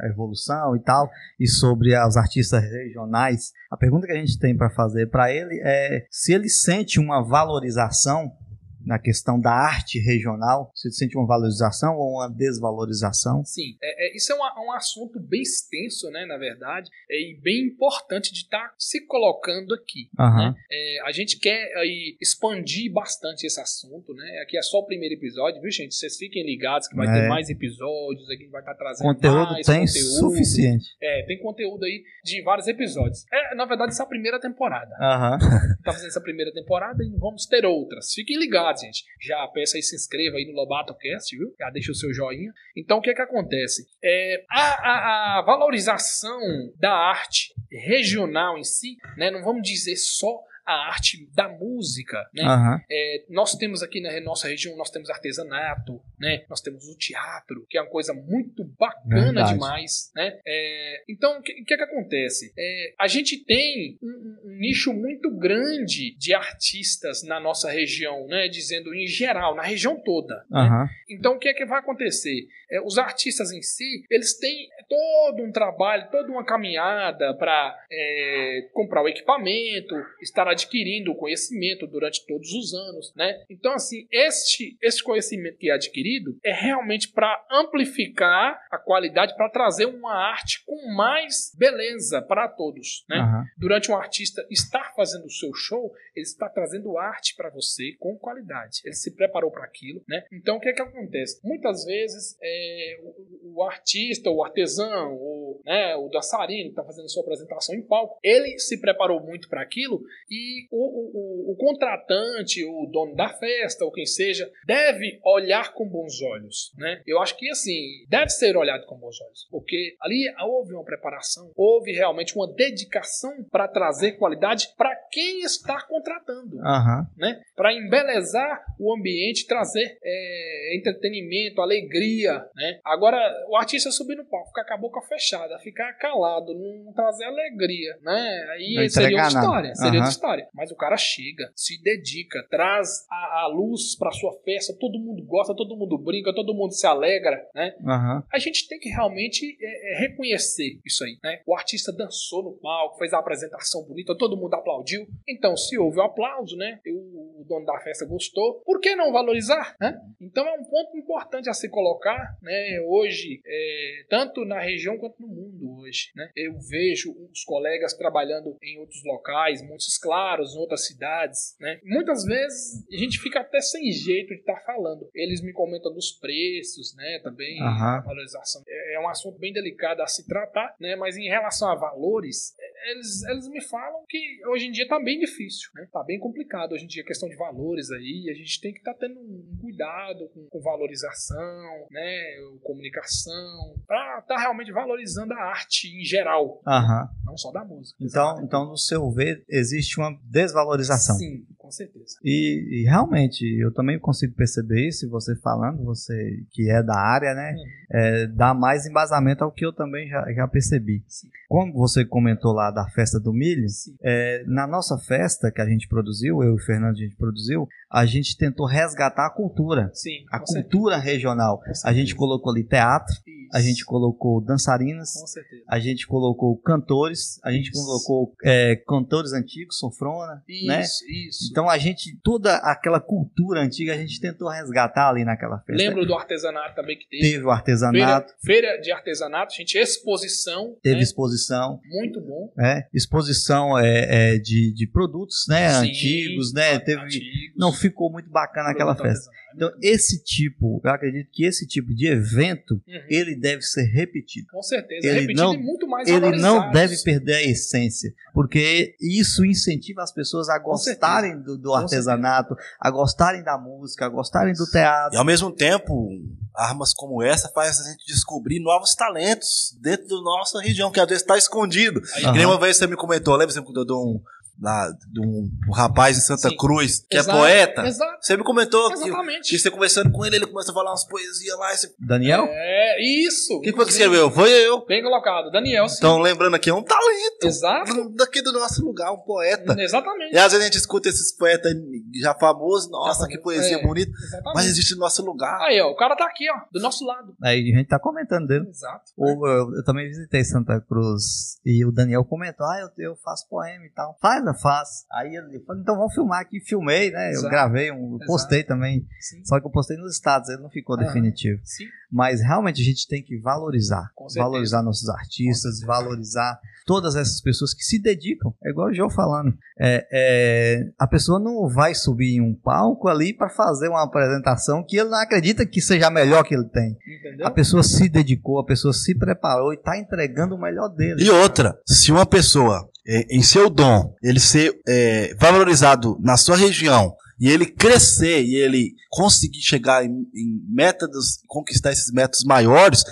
a evolução e tal, e sobre os artistas regionais, a pergunta que a gente tem para fazer para ele é se ele sente uma valorização na questão da arte regional? Você sente uma valorização ou uma desvalorização? Sim, é, é, isso é um, um, assunto bem extenso, né, na verdade, é, e bem importante de estar tá se colocando aqui. Uhum. Né? É, a gente quer aí expandir bastante esse assunto, né? Aqui é só o primeiro episódio, viu, gente? Vocês fiquem ligados que vai ter é. mais episódios, aqui vai estar tá trazendo conteúdo mais tem conteúdo. suficiente. É, tem conteúdo aí de vários episódios. É, na verdade, essa é a primeira temporada. Uhum. tá fazendo essa primeira temporada e vamos ter outras. Fiquem ligados gente. Já peça aí, se inscreva aí no Lobato Cast, viu? Já deixa o seu joinha. Então, o que é que acontece? É, a, a, a valorização da arte regional em si, né? Não vamos dizer só a arte da música, né? Uhum. É, nós temos aqui na nossa região, nós temos artesanato, né? Nós temos o teatro, que é uma coisa muito bacana Verdade. demais, né? É, então, o que, que, é que acontece? É, a gente tem um, um, nicho muito grande de artistas na nossa região, né? Dizendo em geral, na região toda. Uhum. Né? Então, o que é que vai acontecer? É, os artistas em si, eles têm todo um trabalho, toda uma caminhada para é, comprar o equipamento, estar adquirindo o conhecimento durante todos os anos, né? Então, assim, este, este conhecimento que é adquirido é realmente para amplificar a qualidade, para trazer uma arte com mais beleza para todos, né? Uhum. Durante um artista estar fazendo o seu show, ele está trazendo arte para você com qualidade. Ele se preparou para aquilo, né? Então, o que é que acontece? Muitas vezes, é, o, o, artista, o artesão, o, né, o dançarino que está fazendo sua apresentação em palco, ele se preparou muito para aquilo e o, o, o, contratante, o dono da festa, ou quem seja, deve olhar com bons olhos, né? Eu acho que, assim, deve ser olhado com bons olhos, porque ali houve uma preparação, houve realmente uma dedicação para trazer qualidade para quem está contratando, uhum. né? Para embelezar o ambiente, trazer é, entretenimento, alegria, né? Agora, o artista subir no palco, ficar com a boca fechada, ficar calado, não trazer alegria, né? Aí seria outra história, seria uhum. outra história Mas o cara chega, se dedica, traz a, a luz para sua festa, todo mundo gosta, todo mundo brinca, todo mundo se alegra, né? Uhum. A gente tem que realmente é, é, reconhecer isso aí, né? O artista dançou no palco, fez a apresentação bonita, todo mundo aplaudiu. Então, se houve o um aplauso, né? O, o, dono da festa gostou, por que não valorizar, né? Então é um ponto importante a se colocar, né? Hoje, é, tanto na região quanto no mundo hoje, né? Eu vejo os colegas trabalhando em outros locais, muitos claros em outras cidades, né? Muitas vezes a gente fica até sem jeito de estar tá falando. Eles me comentam dos preços, né? Também uhum. valorização. É, é um assunto bem delicado a se tratar, né? Mas em relação a valores, eles, eles me falam que hoje em dia está bem difícil, né? Tá bem complicado hoje em dia a questão de valores aí. A gente tem que estar tá tendo um cuidado com, com, valorização, né? Comunicação, para estar tá realmente valorizando a arte em geral, uhum. não só da música. Então, então, no seu ver, existe uma desvalorização. Sim, com certeza. E, e, realmente, eu também consigo perceber isso, você falando, você que é da área, né? Uhum. É, dá mais embasamento ao que eu também já, já percebi. Sim. Como você comentou lá da festa do milho, é, na nossa festa que a gente produziu, eu e o Fernando a gente produziu, a gente tentou resgatar a cultura. Sim, a cultura certeza. regional. A gente colocou ali teatro, isso. A gente colocou dançarinas, a gente colocou cantores, a gente isso. colocou é, cantores antigos, sofrona, isso, né? Isso. Então a gente, toda aquela cultura antiga, a gente tentou resgatar ali naquela festa. Lembro do artesanato também que teve. Teve o artesanato. Feira, feira de artesanato, gente, exposição. Teve né? exposição. Muito bom. É, exposição é, é de, de produtos, né? Sim, antigos, né? Teve, antigos. Não ficou muito bacana aquela festa. Então, esse tipo, eu acredito que esse tipo de evento, uhum. ele deve ser repetido. Com certeza, ele repetido não, e muito mais Ele não deve perder a essência, porque isso incentiva as pessoas a gostarem do, do artesanato, a gostarem da música, a gostarem do teatro. E ao mesmo tempo, armas como essa faz a gente descobrir novos talentos dentro da nossa região, que às vezes está escondido. Uhum. Que nem uma vez você me comentou, lembra você me contou de um lá de um, um rapaz em Santa Sim. Cruz, que Exato, é poeta. Exato. Você me comentou que, Exatamente. que você conversando com ele, ele começa a falar umas poesias lá. Você... Daniel? É, isso. Quem foi que escreveu? Foi eu. Bem colocado. Daniel, sim. Então, lembrando aqui, é um talento Exato. daqui do nosso lugar, um poeta. Exatamente. E às vezes a gente escuta esses poetas já famosos, nossa, Já que poesia É. bonita, Exatamente. mas existe no nosso lugar. Aí, ó, o cara tá aqui, ó, do nosso lado. Aí a gente tá comentando dele. Exato. Ou eu, eu também visitei Santa Cruz e o Daniel comentou: Ah, eu, eu faço poema e tal. Faz, eu faço. Aí ele falou: Então vamos filmar aqui. Filmei, né? Eu Exato. gravei, um, eu postei também. Sim. Só que eu postei nos estados, ele não ficou Aham. definitivo. Sim. Mas realmente a gente tem que valorizar. Valorizar nossos artistas, valorizar todas essas pessoas que se dedicam. É igual o João falando. É, é, a pessoa não vai subir em um palco ali para fazer uma apresentação que ele não acredita que seja a melhor que ele tem. Entendeu? A pessoa se dedicou, a pessoa se preparou e está entregando o melhor dele. E outra, se uma pessoa, é, em seu dom, ele ser é, valorizado na sua região, e ele crescer, e ele conseguir chegar em, em métodos, conquistar esses métodos maiores,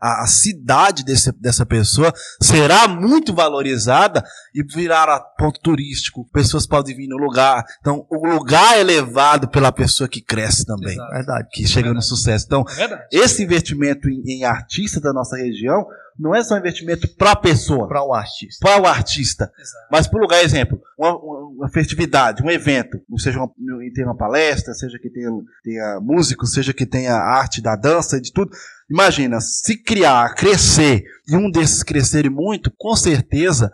a, a cidade desse, dessa pessoa será muito valorizada e virará ponto turístico. Pessoas podem vir no lugar. Então, o lugar é levado pela pessoa que cresce também, Exato. Verdade. que chega no sucesso. Então, É verdade. esse investimento em, em artistas da nossa região não é só um investimento para a pessoa, Para o artista. para o artista, Exato. mas para o lugar, exemplo, uma, uma- uma festividade, um evento, seja uma, tenha uma palestra, seja que tenha, tenha músicos, seja que tenha arte da dança, de tudo. Imagina, se criar, crescer, e um desses crescerem muito, com certeza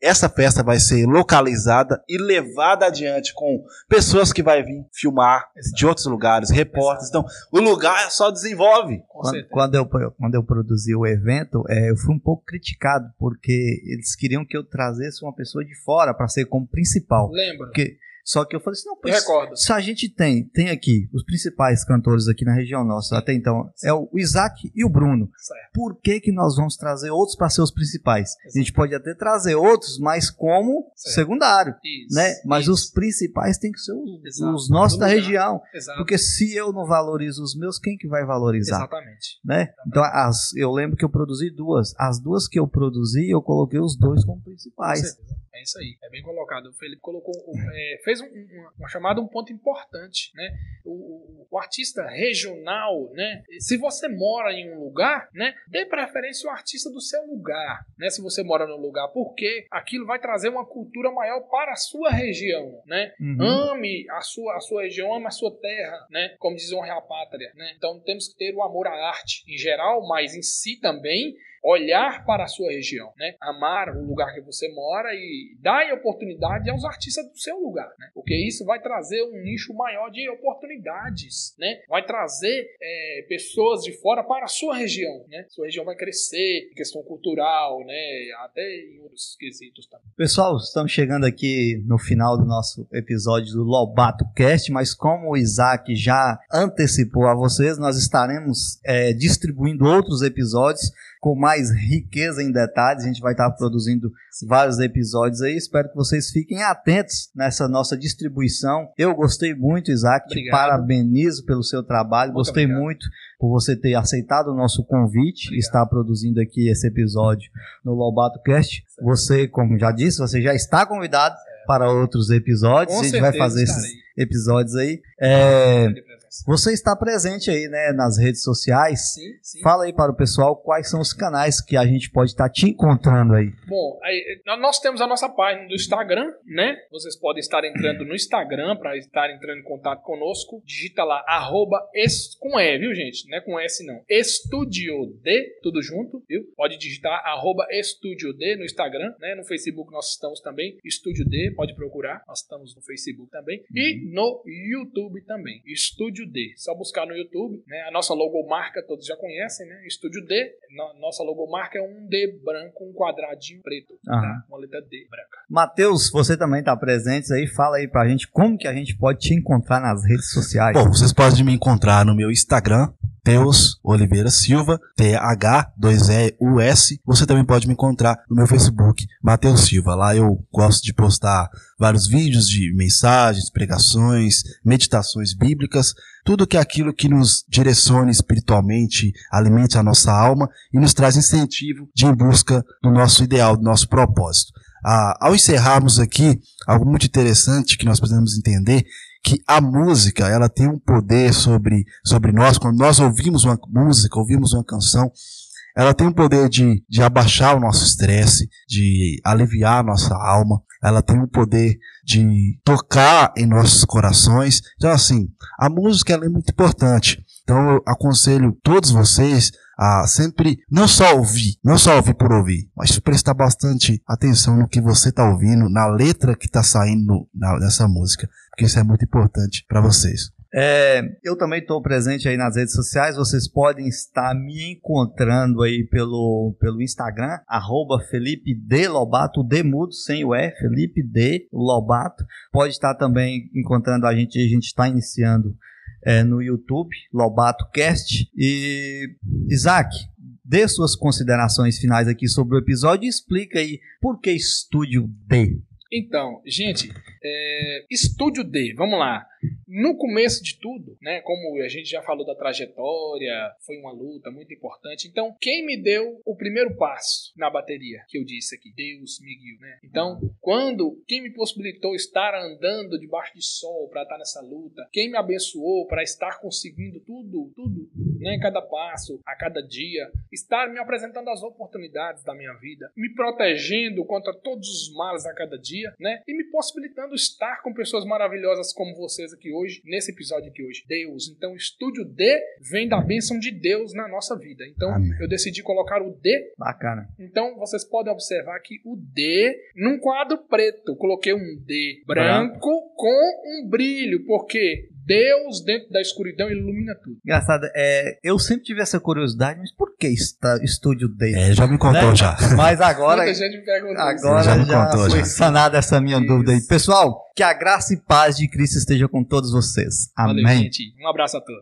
essa festa vai ser localizada e levada adiante com pessoas que vai vir filmar Exato. de outros lugares, repórteres. Então, o lugar só desenvolve. Quando, quando eu, quando eu produzi o evento, é, eu fui um pouco criticado, porque eles queriam que eu trazesse uma pessoa de fora para ser como principal. Lembra? Porque, só que eu falei assim, não, pois, recordo. se a gente tem, tem aqui os principais cantores aqui na região nossa, até então, é o Isaac e o Bruno. Certo. Por que, que nós vamos trazer outros para ser os principais? A gente pode até trazer outros, mas como Certo. secundário, Isso. né? Mas isso. os principais têm que ser os, Exato. os nossos da região. Exato. Porque se eu não valorizo os meus, quem que vai valorizar? Exatamente. Né? Então, as, eu lembro que eu produzi duas. As duas que eu produzi, eu coloquei os dois como Com principais. É isso aí. É bem colocado. O Felipe colocou, é, fez um, um- uma chamada, um ponto importante, né? O, o- o artista regional, né? Se você mora em um lugar, né? Dê preferência ao artista do seu lugar, né? Se você mora num lugar, porque aquilo vai trazer uma cultura maior para a sua região, né? Uhum. Ame a sua, a sua região, ame a sua terra, né? Como diz honra à pátria, né? Então temos que ter o amor à arte em geral, mas em si também olhar para a sua região, né? Amar o lugar que você mora e dar oportunidade aos artistas do seu lugar, né? Porque isso vai trazer um nicho maior de oportunidades, né? Vai trazer é, pessoas de fora para a sua região, né? Sua região vai crescer, questão cultural, né? Até em outros quesitos também. Pessoal, estamos chegando aqui no final do nosso episódio do Lobato Cast, mas como o Isaac já antecipou a vocês, nós estaremos é, distribuindo outros episódios com mais riqueza em detalhes. A gente vai estar produzindo vários episódios aí. Espero que vocês fiquem atentos nessa nossa distribuição. Eu gostei muito, Isaac. Te Obrigado. parabenizo pelo seu trabalho. Muito gostei obrigado. muito por você ter aceitado o nosso convite e Obrigado. estar produzindo aqui esse episódio no Lobato Cast. Você, como já disse, você já está convidado para outros episódios. Com a gente vai fazer esses estarei. episódios aí. É. você está presente aí, né, nas redes sociais. Sim, sim. Fala aí para o pessoal quais são os canais que a gente pode estar te encontrando aí. Bom, aí, nó- nós temos a nossa página do Instagram, né? Vocês podem estar entrando no Instagram para estar entrando em contato conosco. Digita lá, arroba, es- com E, viu, gente? Não é com S, não. Estúdio D, tudo junto, viu? Pode digitar arroba Estúdio D no Instagram, né? No Facebook nós estamos também, Estúdio D, pode procurar. Nós estamos no Facebook também. E no YouTube também, Estúdio D. Só buscar no YouTube, né? A nossa logomarca todos já conhecem, né? Estúdio D. No- nossa logomarca é um D branco, um quadradinho preto, tá? Uma letra D branca. Matheus, você também está presente aí. Fala aí pra gente como que a gente pode te encontrar nas redes sociais. Bom, vocês podem me encontrar no meu Instagram, Teus Oliveira Silva, T-H-2-E-U-S. Você também pode me encontrar no meu Facebook, Matheus Silva. Lá eu gosto de postar vários vídeos de mensagens, pregações, meditações bíblicas, tudo que é aquilo que nos direcione espiritualmente, alimente a nossa alma e nos traz incentivo de em busca do nosso ideal, do nosso propósito. ah, ao encerrarmos aqui, algo muito interessante que nós precisamos entender que a música ela tem um poder sobre, sobre nós. Quando nós ouvimos uma música, ouvimos uma canção, ela tem o poder de, de abaixar o nosso estresse, de aliviar a nossa alma. Ela tem o poder de tocar em nossos corações. Então, assim, a música é muito importante. Então, eu aconselho todos vocês a sempre não só ouvir, não só ouvir por ouvir, mas prestar bastante atenção no que você está ouvindo, na letra que está saindo na, nessa música, porque isso é muito importante para vocês. É, eu também estou presente aí nas redes sociais. Vocês podem estar me encontrando aí pelo, pelo Instagram, arroba Felipe D Lobato, D mudo, sem o E, Felipe D Lobato. Pode estar também encontrando a gente, a gente está iniciando é, no YouTube, Lobato Cast. E Isaac, dê suas considerações finais aqui sobre o episódio e explica aí por que Estúdio D. Então, gente, é, Estúdio D, vamos lá. No começo de tudo, né, como a gente já falou da trajetória, foi uma luta muito importante. Então, quem me deu o primeiro passo na bateria, que eu disse aqui? Deus me guiou, né? Então, quando quem me possibilitou estar andando debaixo de sol para estar nessa luta, quem me abençoou para estar conseguindo tudo, tudo, né, cada passo, a cada dia, estar me apresentando as oportunidades da minha vida, me protegendo contra todos os males a cada dia, né? E me possibilitando estar com pessoas maravilhosas como vocês aqui hoje, nesse episódio aqui hoje. Deus. Então, Estúdio D vem da bênção de Deus na nossa vida. Então, Amém. eu decidi colocar o D. Bacana. Então, vocês podem observar que o D, num quadro preto, coloquei um D branco, branco. com um brilho, porque Deus dentro da escuridão ilumina tudo. Engraçado, é, eu sempre tive essa curiosidade, mas por que está Estúdio D? É, já me contou né? já. Mas agora, Muita gente me perguntou agora já, já contou, foi já. sanada essa minha Isso. dúvida aí. Pessoal, que a graça e paz de Cristo esteja com todos vocês. Amém. Valeu, gente. Um abraço a todos.